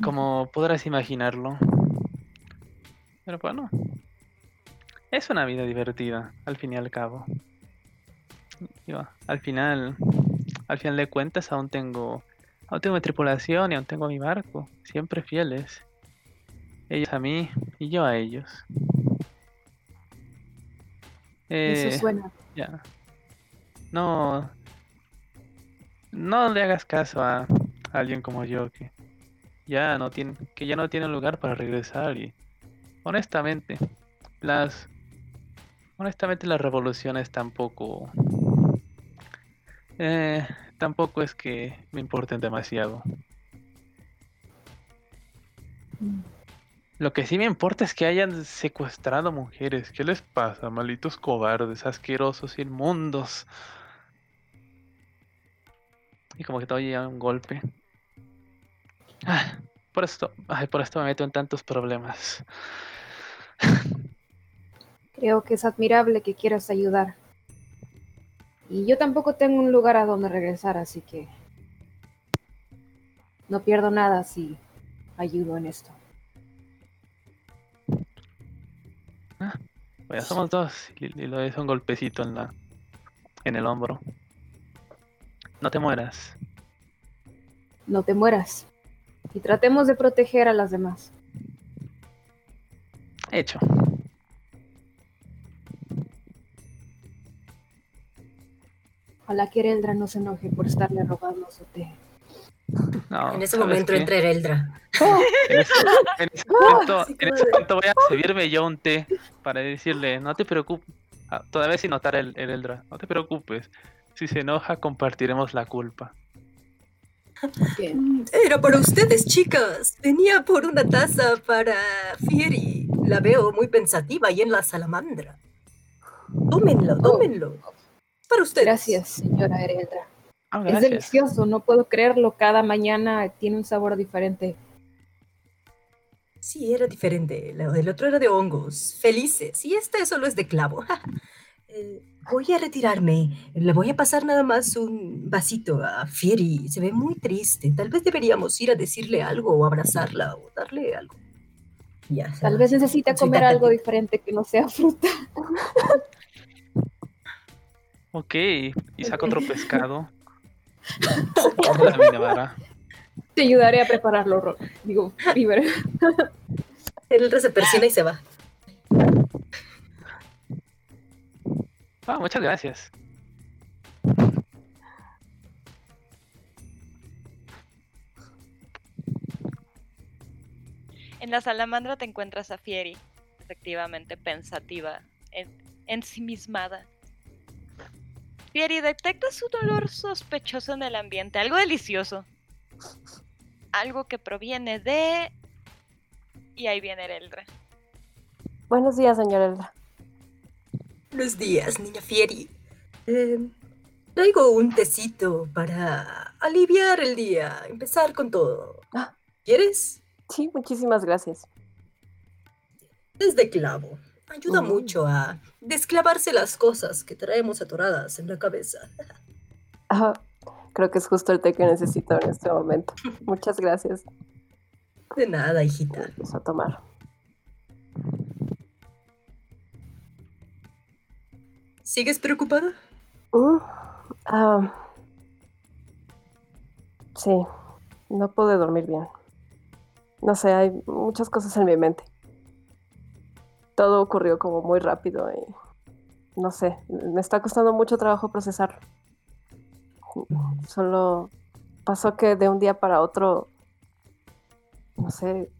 como podrás imaginarlo. Pero bueno, es una vida divertida, al fin y al cabo. Digo, al final, al final de cuentas, aún tengo Aún tengo mi tripulación y aún tengo mi barco, siempre fieles. Ellos a mí y yo a ellos. Eh, eso suena. ya. No. No le hagas caso a alguien como yo que ya no tiene, que ya no tiene lugar para regresar y honestamente, las honestamente las revoluciones tampoco eh, tampoco es que me importen demasiado. Lo que sí me importa es que hayan secuestrado mujeres. ¿Qué les pasa, malditos cobardes, asquerosos, inmundos? Y como que te oye un golpe. Ah, por esto, ay, por esto me meto en tantos problemas. Creo que es admirable que quieras ayudar. Y yo tampoco tengo un lugar a donde regresar, así que no pierdo nada si ayudo en esto. Pues ya somos dos. Y, y le doy un golpecito en la. en el hombro. No te mueras. No te mueras. Y tratemos de proteger a las demás. Hecho. Ojalá que Ereldra no se enoje por estarle robando su té. No, en ese ¿sabes momento qué? entra Ereldra. En ese, en ese <laughs> momento, en ese voy a servirme yo un té para decirle, no te preocupes, ah, todavía sin notar el, el Eldra, no te preocupes, si se enoja compartiremos la culpa. Bien. Era para ustedes, chicas. Venía por una taza para Fieri. La veo muy pensativa ahí en la salamandra. Tómenlo, tómenlo. Para ustedes. Gracias, señora Ereldra. Ah, Es delicioso, no puedo creerlo. Cada mañana tiene un sabor diferente. Sí, era diferente. La- El otro era de hongos, felices. Y este solo es de clavo. <laughs> Eh, voy a retirarme. Le voy a pasar nada más un vasito a Fieri. Se ve muy triste. Tal vez deberíamos ir a decirle algo o abrazarla o darle algo. Ya, Tal vez necesita comer algo diferente que no sea fruta. <laughs> Ok, y saco otro pescado. <laughs> Te ayudaré a prepararlo, Ro- digo, River. El otro se persina y se va. Ah, muchas gracias. En la salamandra te encuentras a Fieri, efectivamente pensativa, en, ensimismada. Fieri, detectas un olor sospechoso en el ambiente, algo delicioso. Algo que proviene de... Y ahí viene Eldra. Buenos días, señor Eldra. Buenos días, niña Fieri. Eh, traigo un tecito para aliviar el día, empezar con todo. Ah. ¿Quieres? Sí, muchísimas gracias. Es de clavo. Ayuda mucho a desclavarse las cosas que traemos atoradas en la cabeza. <laughs> Creo que es justo el té que necesito en este momento. Muchas gracias. De nada, hijita. Empiezo a tomar. ¿Sigues preocupada? Ah, sí, no pude dormir bien. No sé, hay muchas cosas en mi mente. Todo ocurrió como muy rápido y no sé, me está costando mucho trabajo procesarlo. Solo pasó que de un día para otro no sé,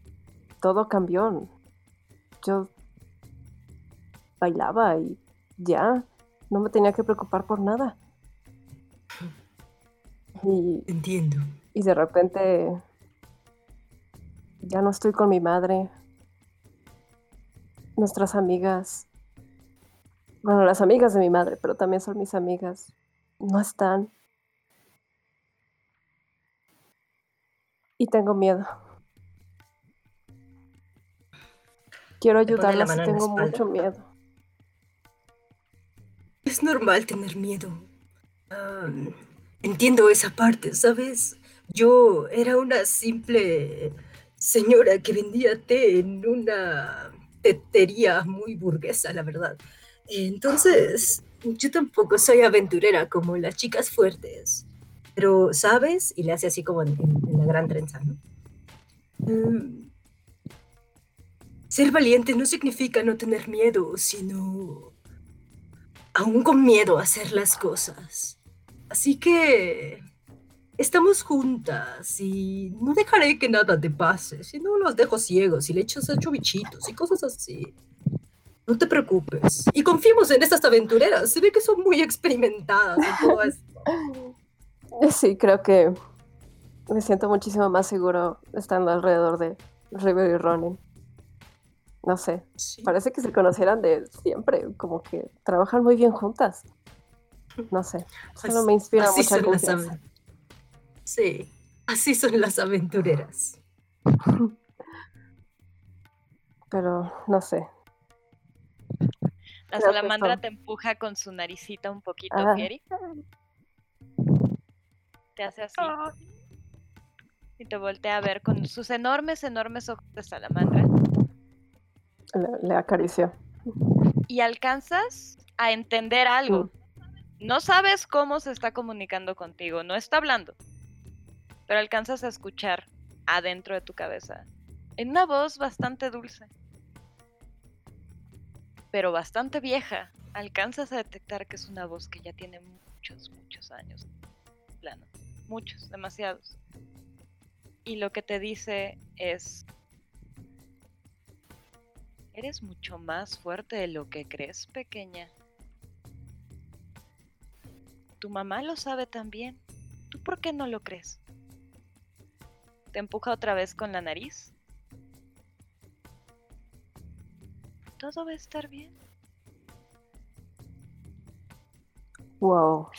todo cambió. Yo bailaba y ya, no me tenía que preocupar por nada. Y, Entiendo. y de repente ya no estoy con mi madre. Nuestras amigas, bueno, las amigas de mi madre, pero también son mis amigas, no están. Y tengo miedo. Quiero ayudarlas y tengo mucho miedo. Es normal tener miedo. Entiendo esa parte, ¿sabes? Yo era una simple señora que vendía té en una tetería muy burguesa, la verdad. Entonces, yo tampoco soy aventurera como las chicas fuertes. Pero, ¿sabes? Y le hace así como en, la gran trenza, ¿no? Mm, ser valiente no significa no tener miedo, sino aún con miedo hacer las cosas. Así que estamos juntas y no dejaré que nada te pase, si no los dejo ciegos y le echas ocho bichitos y cosas así. No te preocupes. Y confiemos en estas aventureras. Se ve que son muy experimentadas en todo esto. <laughs> Sí, creo que me siento muchísimo más seguro estando alrededor de River y Ronin. No sé, Sí. parece que se conocieran de siempre, como que trabajan muy bien juntas. No sé, solo me inspira Así mucha son las confianza. Sí, así son las aventureras. Pero no sé. La Creo salamandra te empuja con su naricita un poquito, Ah. Fieri. Te hace así. Y te voltea a ver con sus enormes, enormes ojos de salamandra. Le, le acarició. Y alcanzas a entender algo. No sabes cómo se está comunicando contigo, no está hablando. Pero alcanzas a escuchar adentro de tu cabeza. En una voz bastante dulce. Pero bastante vieja. Alcanzas a detectar que es una voz que ya tiene muchos, muchos años. Plano. Muchos, demasiados. Y lo que te dice es... Eres mucho más fuerte de lo que crees, pequeña. Tu mamá lo sabe también. ¿Tú por qué no lo crees? Te empuja otra vez con la nariz. Todo va a estar bien. Wow.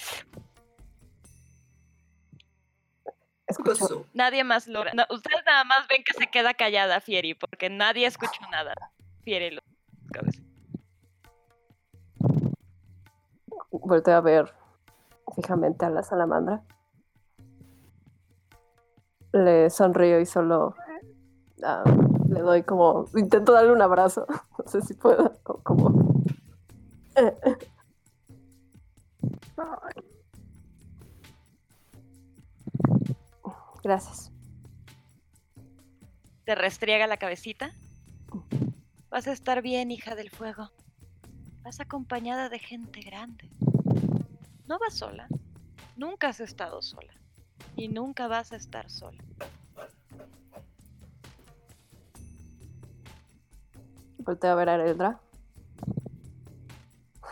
¿Qué Escucho? Nadie más logra. no, ustedes nada más ven que se queda callada Fieri, porque nadie escuchó nada. Fieri lo cabeza. volteo a ver fijamente a la salamandra. Le sonrío y solo ah, le doy como. Intento darle un abrazo. <laughs> No sé si puedo. co- Como. Gracias. Te restriega la cabecita. Vas a estar bien, hija del fuego. Vas acompañada de gente grande. No vas sola. Nunca has estado sola. Y nunca vas a estar sola. Volteo a ver a Eldra.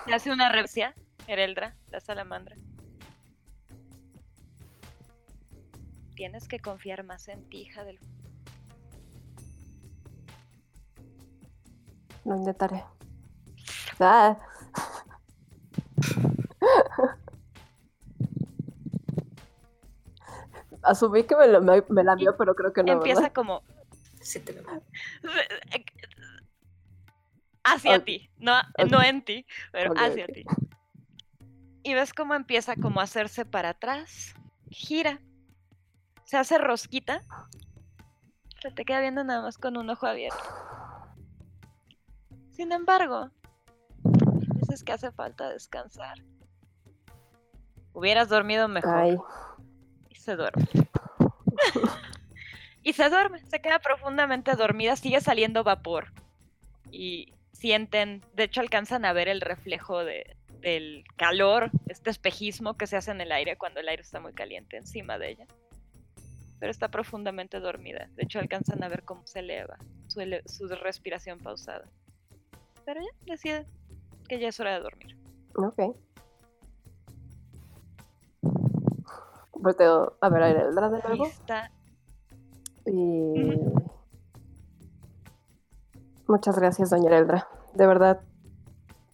Te hace una reverencia, Ereldra, la salamandra. Tienes que confiar más en ti, hija del Lo intentaré. Ah, Asumí que me, lo- me, me la vio, pero creo que no. Empieza ¿verdad? como Sí te lo- hacia ti, no, no en ti, pero hacia ti. Y ves cómo empieza como a hacerse para atrás, gira, se hace rosquita, se te queda viendo nada más con un ojo abierto. Sin embargo, dices que hace falta descansar. Hubieras dormido mejor. Ay, se duerme. y se duerme, se queda profundamente dormida, sigue saliendo vapor. Y sienten, de hecho alcanzan a ver el reflejo de, del calor, este espejismo que se hace en el aire cuando el aire está muy caliente encima de ella. pero está profundamente dormida. De hecho, alcanzan a ver cómo se eleva su, su respiración pausada. Pero ya decide que ya es hora de dormir. Ok. Volteo a ver a Eldra de nuevo. Lista. Y... Muchas gracias, doña Eldra. De verdad,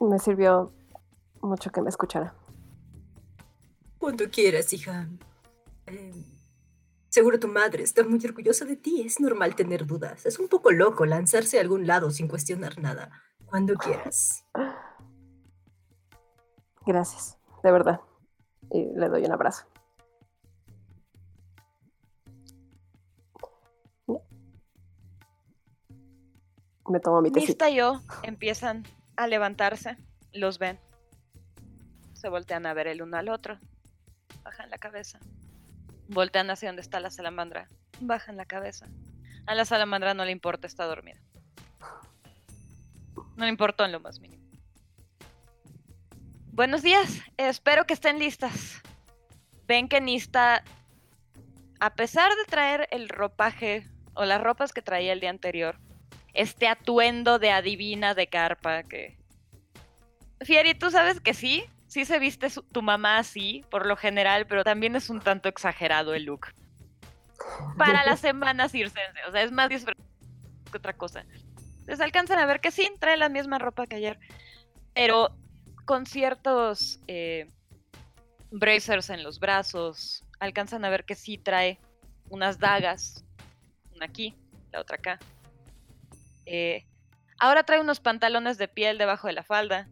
me sirvió mucho que me escuchara. Cuando quieras, hija. Eh, seguro tu madre está muy orgullosa de ti. Es normal tener dudas. Es un poco loco lanzarse a algún lado sin cuestionar nada. Cuando quieras. Gracias, de verdad. Y le doy un abrazo. Me tomo mi tecito. Lista y yo empiezan a levantarse. Los ven. Se voltean a ver el uno al otro. Bajan la cabeza. Voltean hacia donde está la salamandra. Bajan la cabeza. A la salamandra no le importa, está dormida. No le importó en lo más mínimo. Buenos días, espero que estén listas. Ven que Nista, a pesar de traer el ropaje o las ropas que traía el día anterior, este atuendo de adivina de carpa que... Fieri, tú sabes que sí, sí se viste su- tu mamá así, por lo general, pero también es un tanto exagerado el look. Para <laughs> la semana circense, o sea, es más disfraz que otra cosa. Les alcanzan a ver que sí, trae la misma ropa que ayer, pero con ciertos eh, bracers en los brazos, alcanzan a ver que sí trae unas dagas, una aquí, la otra acá. Eh, ahora trae unos pantalones de piel debajo de la falda,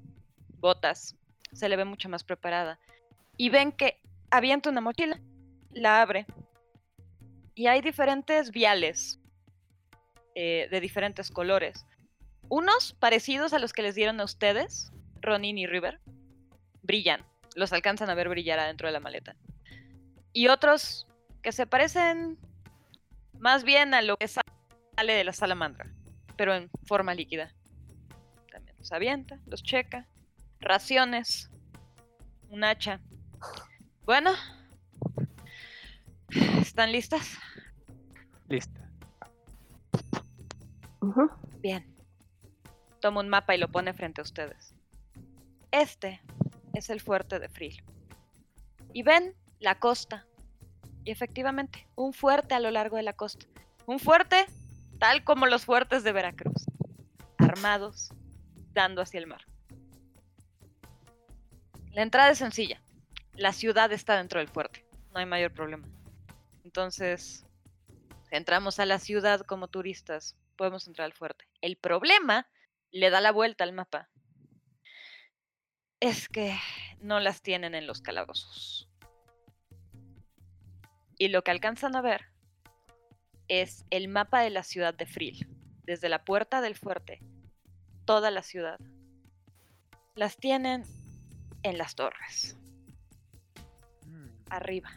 botas, se le ve mucho más preparada. Y ven que avienta una mochila, la abre, y hay diferentes viales eh, de diferentes colores. Unos parecidos a los que les dieron a ustedes, Ronin y River, brillan, los alcanzan a ver brillar adentro de la maleta. Y otros que se parecen más bien a lo que sale de la salamandra pero en forma líquida. También los avienta, los checa. Raciones. Un hacha. Bueno. ¿Están listas? Listo. Ujú. Bien. Toma un mapa y lo pone frente a ustedes. Este es el fuerte de Frill. Y ven la costa. Y efectivamente, un fuerte a lo largo de la costa. Un fuerte tal como los fuertes de Veracruz. Armados, dando hacia el mar. La entrada es sencilla. La ciudad está dentro del fuerte. No hay mayor problema. Entonces, entramos a la ciudad como turistas, podemos entrar al fuerte. El problema le da la vuelta al mapa. Es que no las tienen en los calabozos. Y lo que alcanzan a ver es el mapa de la ciudad de Frill. Desde la puerta del fuerte, toda la ciudad. Las tienen en las torres, arriba.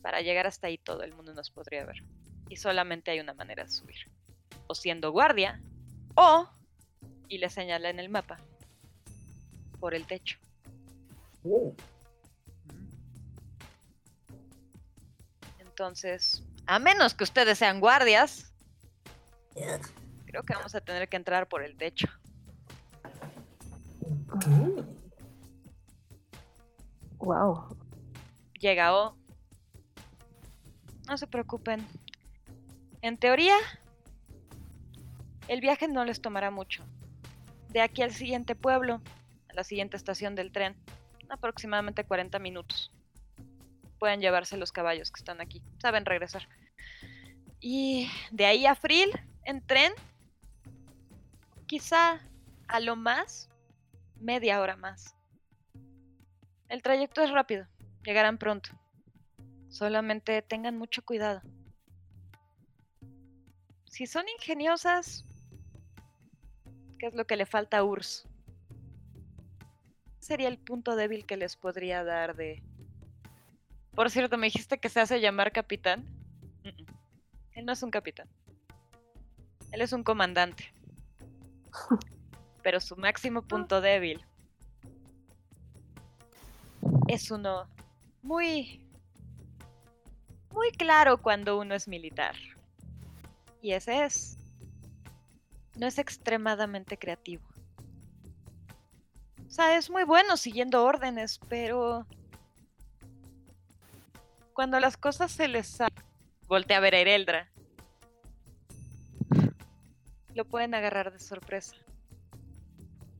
Para llegar hasta ahí todo el mundo nos podría ver. Y solamente hay una manera de subir. O siendo guardia, o, y le señala en el mapa, por el techo. Oh, Entonces, a menos que ustedes sean guardias, creo que vamos a tener que entrar por el techo. Wow. Llega O. No se preocupen. En teoría, el viaje no les tomará mucho. De aquí al siguiente pueblo, a la siguiente estación del tren, aproximadamente 40 minutos. Pueden llevarse los caballos que están aquí. Saben regresar. Y de ahí a Frill, en tren, quizá a lo más, media hora más. El trayecto es rápido. Llegarán pronto. Solamente tengan mucho cuidado. Si son ingeniosas, ¿qué es lo que le falta a Urs? Sería el punto débil que les podría dar de... Por cierto, me dijiste que se hace llamar capitán. Él no es un capitán. Él es un comandante. Pero su máximo punto débil es uno muy muy claro cuando uno es militar. Y ese es. No es extremadamente creativo. O sea, es muy bueno siguiendo órdenes, pero cuando las cosas se les voltea a ver a Ereldra. Lo pueden agarrar de sorpresa.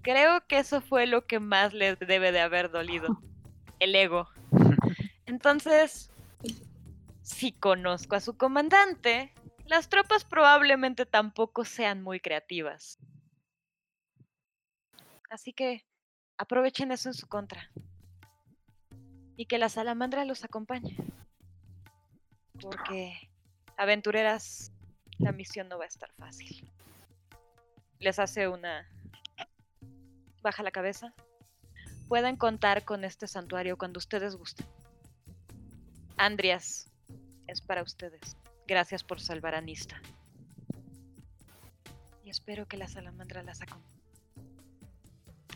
Creo que eso fue lo que más les debe de haber dolido. <laughs> El ego. <laughs> Entonces, si conozco a su comandante, las tropas probablemente tampoco sean muy creativas. Así que aprovechen eso en su contra. Y que la salamandra los acompañe. Porque, aventureras, la misión no va a estar fácil. Les hace una... Baja la cabeza. Pueden contar con este santuario cuando ustedes gusten. Andrias, es para ustedes. Gracias por salvar a Nista. Y espero que la salamandra la sacó.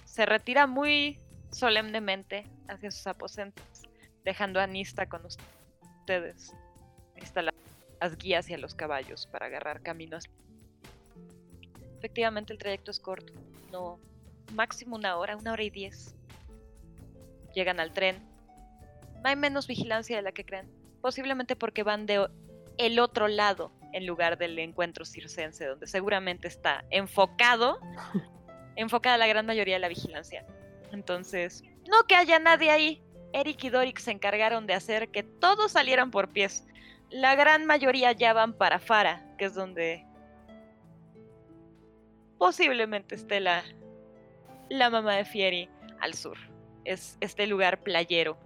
Se retira muy solemnemente hacia sus aposentos, dejando a Nista con ustedes. Nista las guía hacia los caballos para agarrar caminos. Efectivamente el trayecto es corto, no máximo una hora, una hora y diez. Llegan al tren. Hay menos vigilancia de la que creen posiblemente porque van de el otro lado en lugar del encuentro circense, donde seguramente está enfocado, <laughs> enfocada la gran mayoría de la vigilancia. Entonces, no que haya nadie ahí. Eric y Doric se encargaron de hacer que todos salieran por pies. La gran mayoría ya van para Fara, que es donde posiblemente esté la, la mamá de Fieri al sur. Es este lugar playero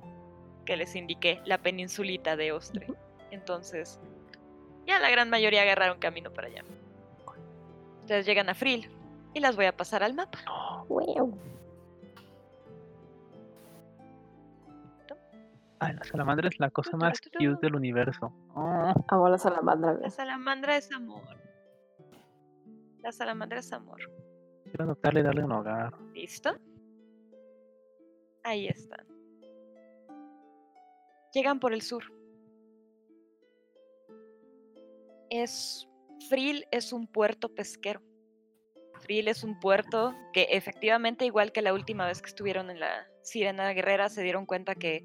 que les indiqué, la peninsulita de Ostre. Entonces, ya la gran mayoría agarraron camino para allá. Ustedes llegan a Frill y las voy a pasar al mapa. Ay, la salamandra es la cosa más cute del universo. Oh. Amo a la salamandra. La salamandra es amor. La salamandra es amor. Quiero adoptarle y darle un hogar. ¿Listo? Ahí están. Llegan por el sur. Es Frill es un puerto pesquero. Frill es un puerto que efectivamente, igual que la última vez que estuvieron en la Sirena Guerrera, se dieron cuenta que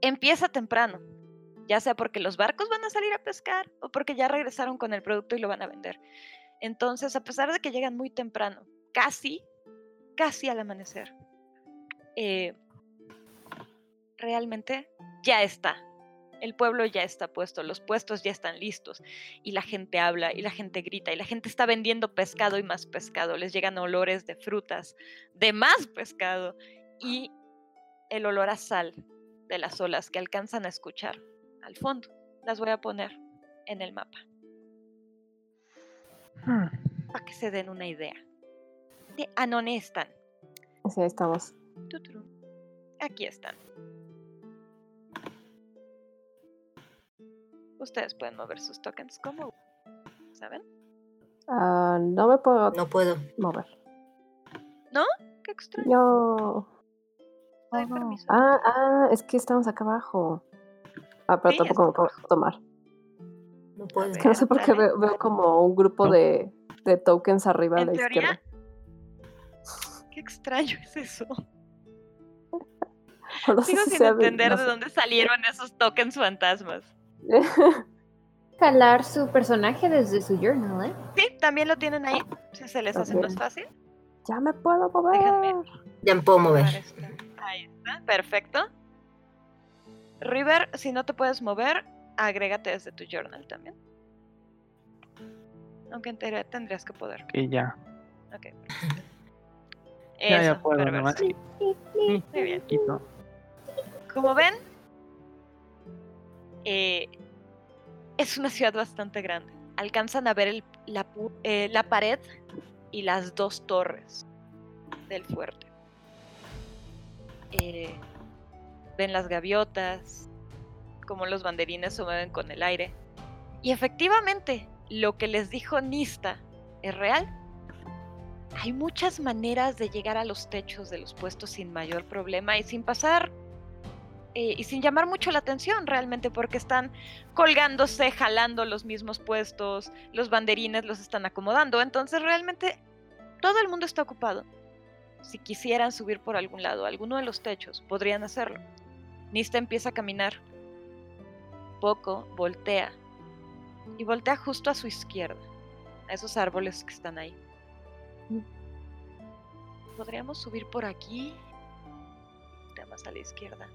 empieza temprano, ya sea porque los barcos van a salir a pescar o porque ya regresaron con el producto y lo van a vender. Entonces, a pesar de que llegan muy temprano, casi, casi al amanecer, eh, realmente ya está. El pueblo ya está puesto, los puestos ya están listos y la gente habla y la gente grita y la gente está vendiendo pescado y más pescado. Les llegan olores de frutas, de más pescado y el olor a sal de las olas que alcanzan a escuchar al fondo. Las voy a poner en el mapa. Hmm. Para que se den una idea. De Anone están. Sí, ahí estamos. Aquí están. Ustedes pueden mover sus tokens como ¿saben? Ah, no me puedo No puedo. mover. Qué extraño. Yo. No hay permiso. Ah, ah, es que estamos acá abajo. Ah, pero Sí, tampoco me puedo tomar. No puedo. Es que no sé por qué veo, veo como un grupo No. de, de tokens arriba a En la teoría, izquierda. Qué extraño es eso. <laughs> No sé Sigo si sin de- entender de dónde salieron esos tokens fantasmas. <laughs> Jalar su personaje desde su journal, ¿eh? Sí, también lo tienen ahí. Si se les hace más fácil. ya me puedo mover. Déjenme. Ya me puedo mover. Ahí está. Ahí está, perfecto. River, si no te puedes mover, agrégate desde tu journal también. Aunque en teoría tendrías que poder. Que ya. Ok. <laughs> Ya, puedo, nomás que- Muy bien. Quito. Como ven, eh, es una ciudad bastante grande. Alcanzan a ver el- la, pu- eh, la pared y las dos torres del fuerte. Eh, ven las gaviotas, como los banderines se mueven con el aire. Y efectivamente, lo que les dijo Nista es real. Hay muchas maneras de llegar a los techos de los puestos sin mayor problema y sin pasar eh, y sin llamar mucho la atención realmente porque están colgándose, jalando los mismos puestos, los banderines los están acomodando, entonces realmente todo el mundo está ocupado. Si quisieran subir por algún lado, alguno de los techos, podrían hacerlo. Nista empieza a caminar. Poco, voltea. Y voltea justo a su izquierda, a esos árboles que están ahí. Podríamos subir por aquí, más a la izquierda,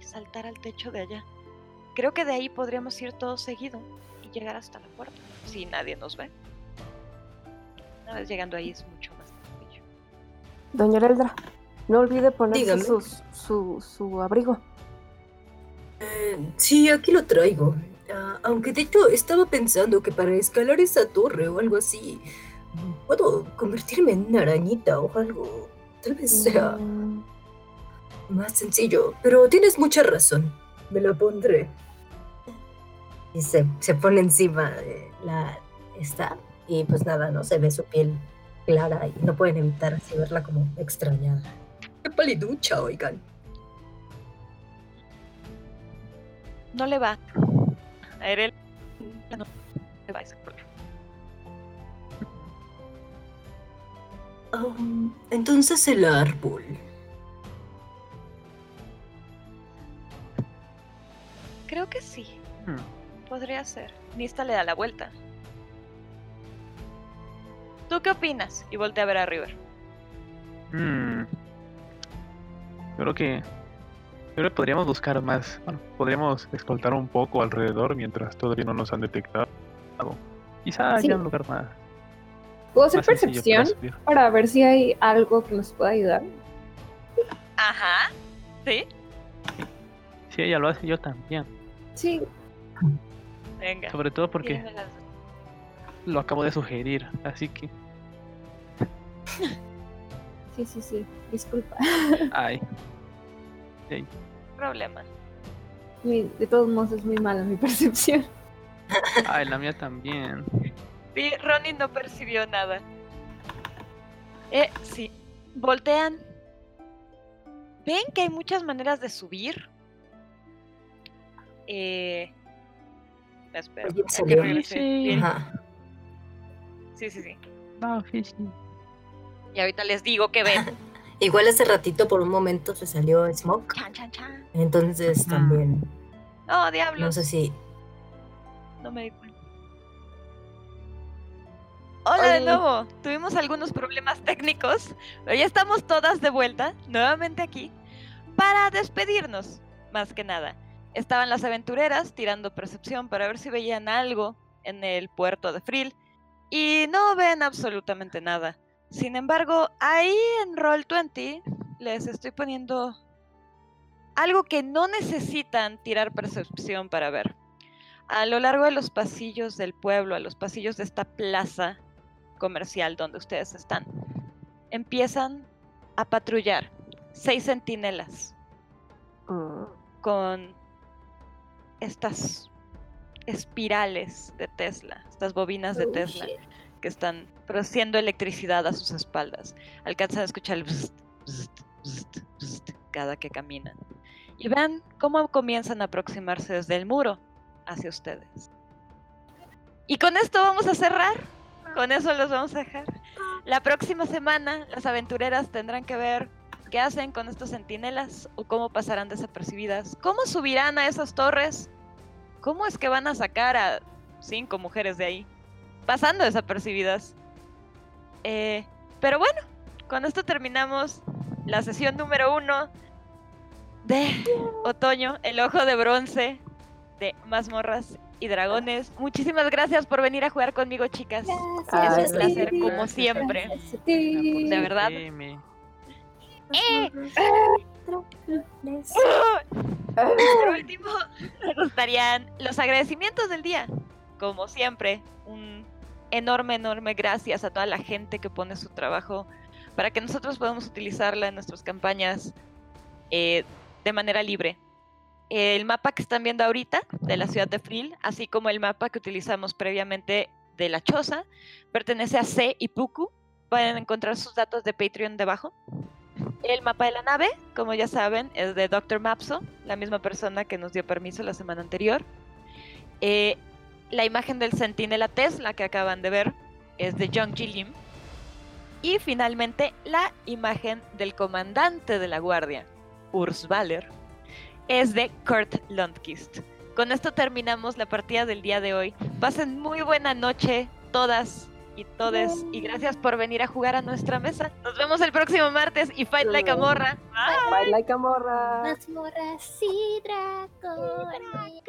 y saltar al techo de allá. Creo que de ahí podríamos ir todo seguido y llegar hasta la puerta, si nadie nos ve. Una vez llegando ahí es mucho más sencillo. Doña Eldra, no olvide ponerse su, su abrigo. Eh, sí, aquí lo traigo. Ah, aunque de hecho estaba pensando que para escalar esa torre o algo así, puedo convertirme en una arañita o algo. Tal vez sea Mm, más sencillo. Pero tienes mucha razón. Me la pondré. Y se, se pone encima de la esta. Y pues nada, no se ve su piel clara y no pueden evitar así verla como extrañada. Qué paliducha, oigan. No le va. A Erel no le va ese problema. Um, entonces el árbol. Creo que sí, Hmm. podría ser. Nista le da la vuelta. ¿Tú qué opinas? Y voltea a ver a River. Hmm. Creo que. Creo que podríamos buscar más. Bueno, podríamos escoltar un poco alrededor mientras todavía no nos han detectado. Quizá Sí. haya un lugar más. ¿Puedo hacer más para percepción subir. para ver si hay algo que nos pueda ayudar? Ajá. ¿Sí? Si ella lo hace, yo también. Sí, Venga. Sobre todo porque lo acabo de sugerir. Así que. sí, sí, sí. Disculpa. Ay. Problema. Mi- de todos modos es muy mala mi <laughs> percepción. Ay, la mía también. Sí, Ronnie no percibió nada. Eh, sí. Voltean. Ven que hay muchas maneras de subir. Eh. Espera. Sí. Sí, sí, sí. No, sí, sí. Y ahorita les digo que ven. <laughs> Igual hace ratito por un momento se salió Smoke. Chan, chan, chan. Entonces también. Oh, diablos. No sé si. No me di cuenta. Hola de nuevo. Tuvimos algunos problemas técnicos, pero ya estamos todas de vuelta, nuevamente aquí, para despedirnos, más que nada. Estaban las aventureras tirando percepción para ver si veían algo en el puerto de Frill y no ven absolutamente nada. Sin embargo, ahí en Roll20 les estoy poniendo algo que no necesitan tirar percepción para ver a lo largo de los pasillos del pueblo, a los pasillos de esta plaza comercial donde ustedes están, empiezan a patrullar seis centinelas con estas espirales de Tesla, estas bobinas de Oh, Tesla shit. Que están produciendo electricidad a sus espaldas. Alcanzan a escuchar el bzzt, cada que caminan. Y ven cómo comienzan a aproximarse desde el muro hacia ustedes. Y con esto vamos a cerrar. Con eso los vamos a dejar. La próxima semana las aventureras tendrán que ver qué hacen con estos centinelas o cómo pasarán desapercibidas. ¿Cómo subirán a esas torres? ¿Cómo es que van a sacar a cinco mujeres de ahí? Pasando desapercibidas. Eh, pero bueno, con esto terminamos la sesión número uno de otoño, el ojo de bronce de mazmorras y dragones. Muchísimas gracias por venir a jugar conmigo, chicas. Es un sí. placer, como Gracias. siempre. De verdad. Deme. Por último, me gustarían los agradecimientos del día. Como siempre, un enorme, enorme gracias a toda la gente que pone su trabajo para que nosotros podamos utilizarla en nuestras campañas eh, de manera libre. El mapa que están viendo ahorita de la ciudad de Frill, así como el mapa que utilizamos previamente de la Choza, pertenece a C y Puku. Pueden encontrar sus datos de Patreon debajo. El mapa de la nave, como ya saben, es de Dr. Mapso, la misma persona que nos dio permiso la semana anterior. Eh, la imagen del Centinela Tesla que acaban de ver es de John G. Lim. Y finalmente la imagen del comandante de la guardia, Urs Valer, es de Kurt Lundquist. Con esto terminamos la partida del día de hoy. Pasen muy buena noche todas y todes y gracias por venir a jugar a nuestra mesa. Nos vemos el próximo martes y Fight Like a Morra. Bye. Bye, like a morra. Y dragones.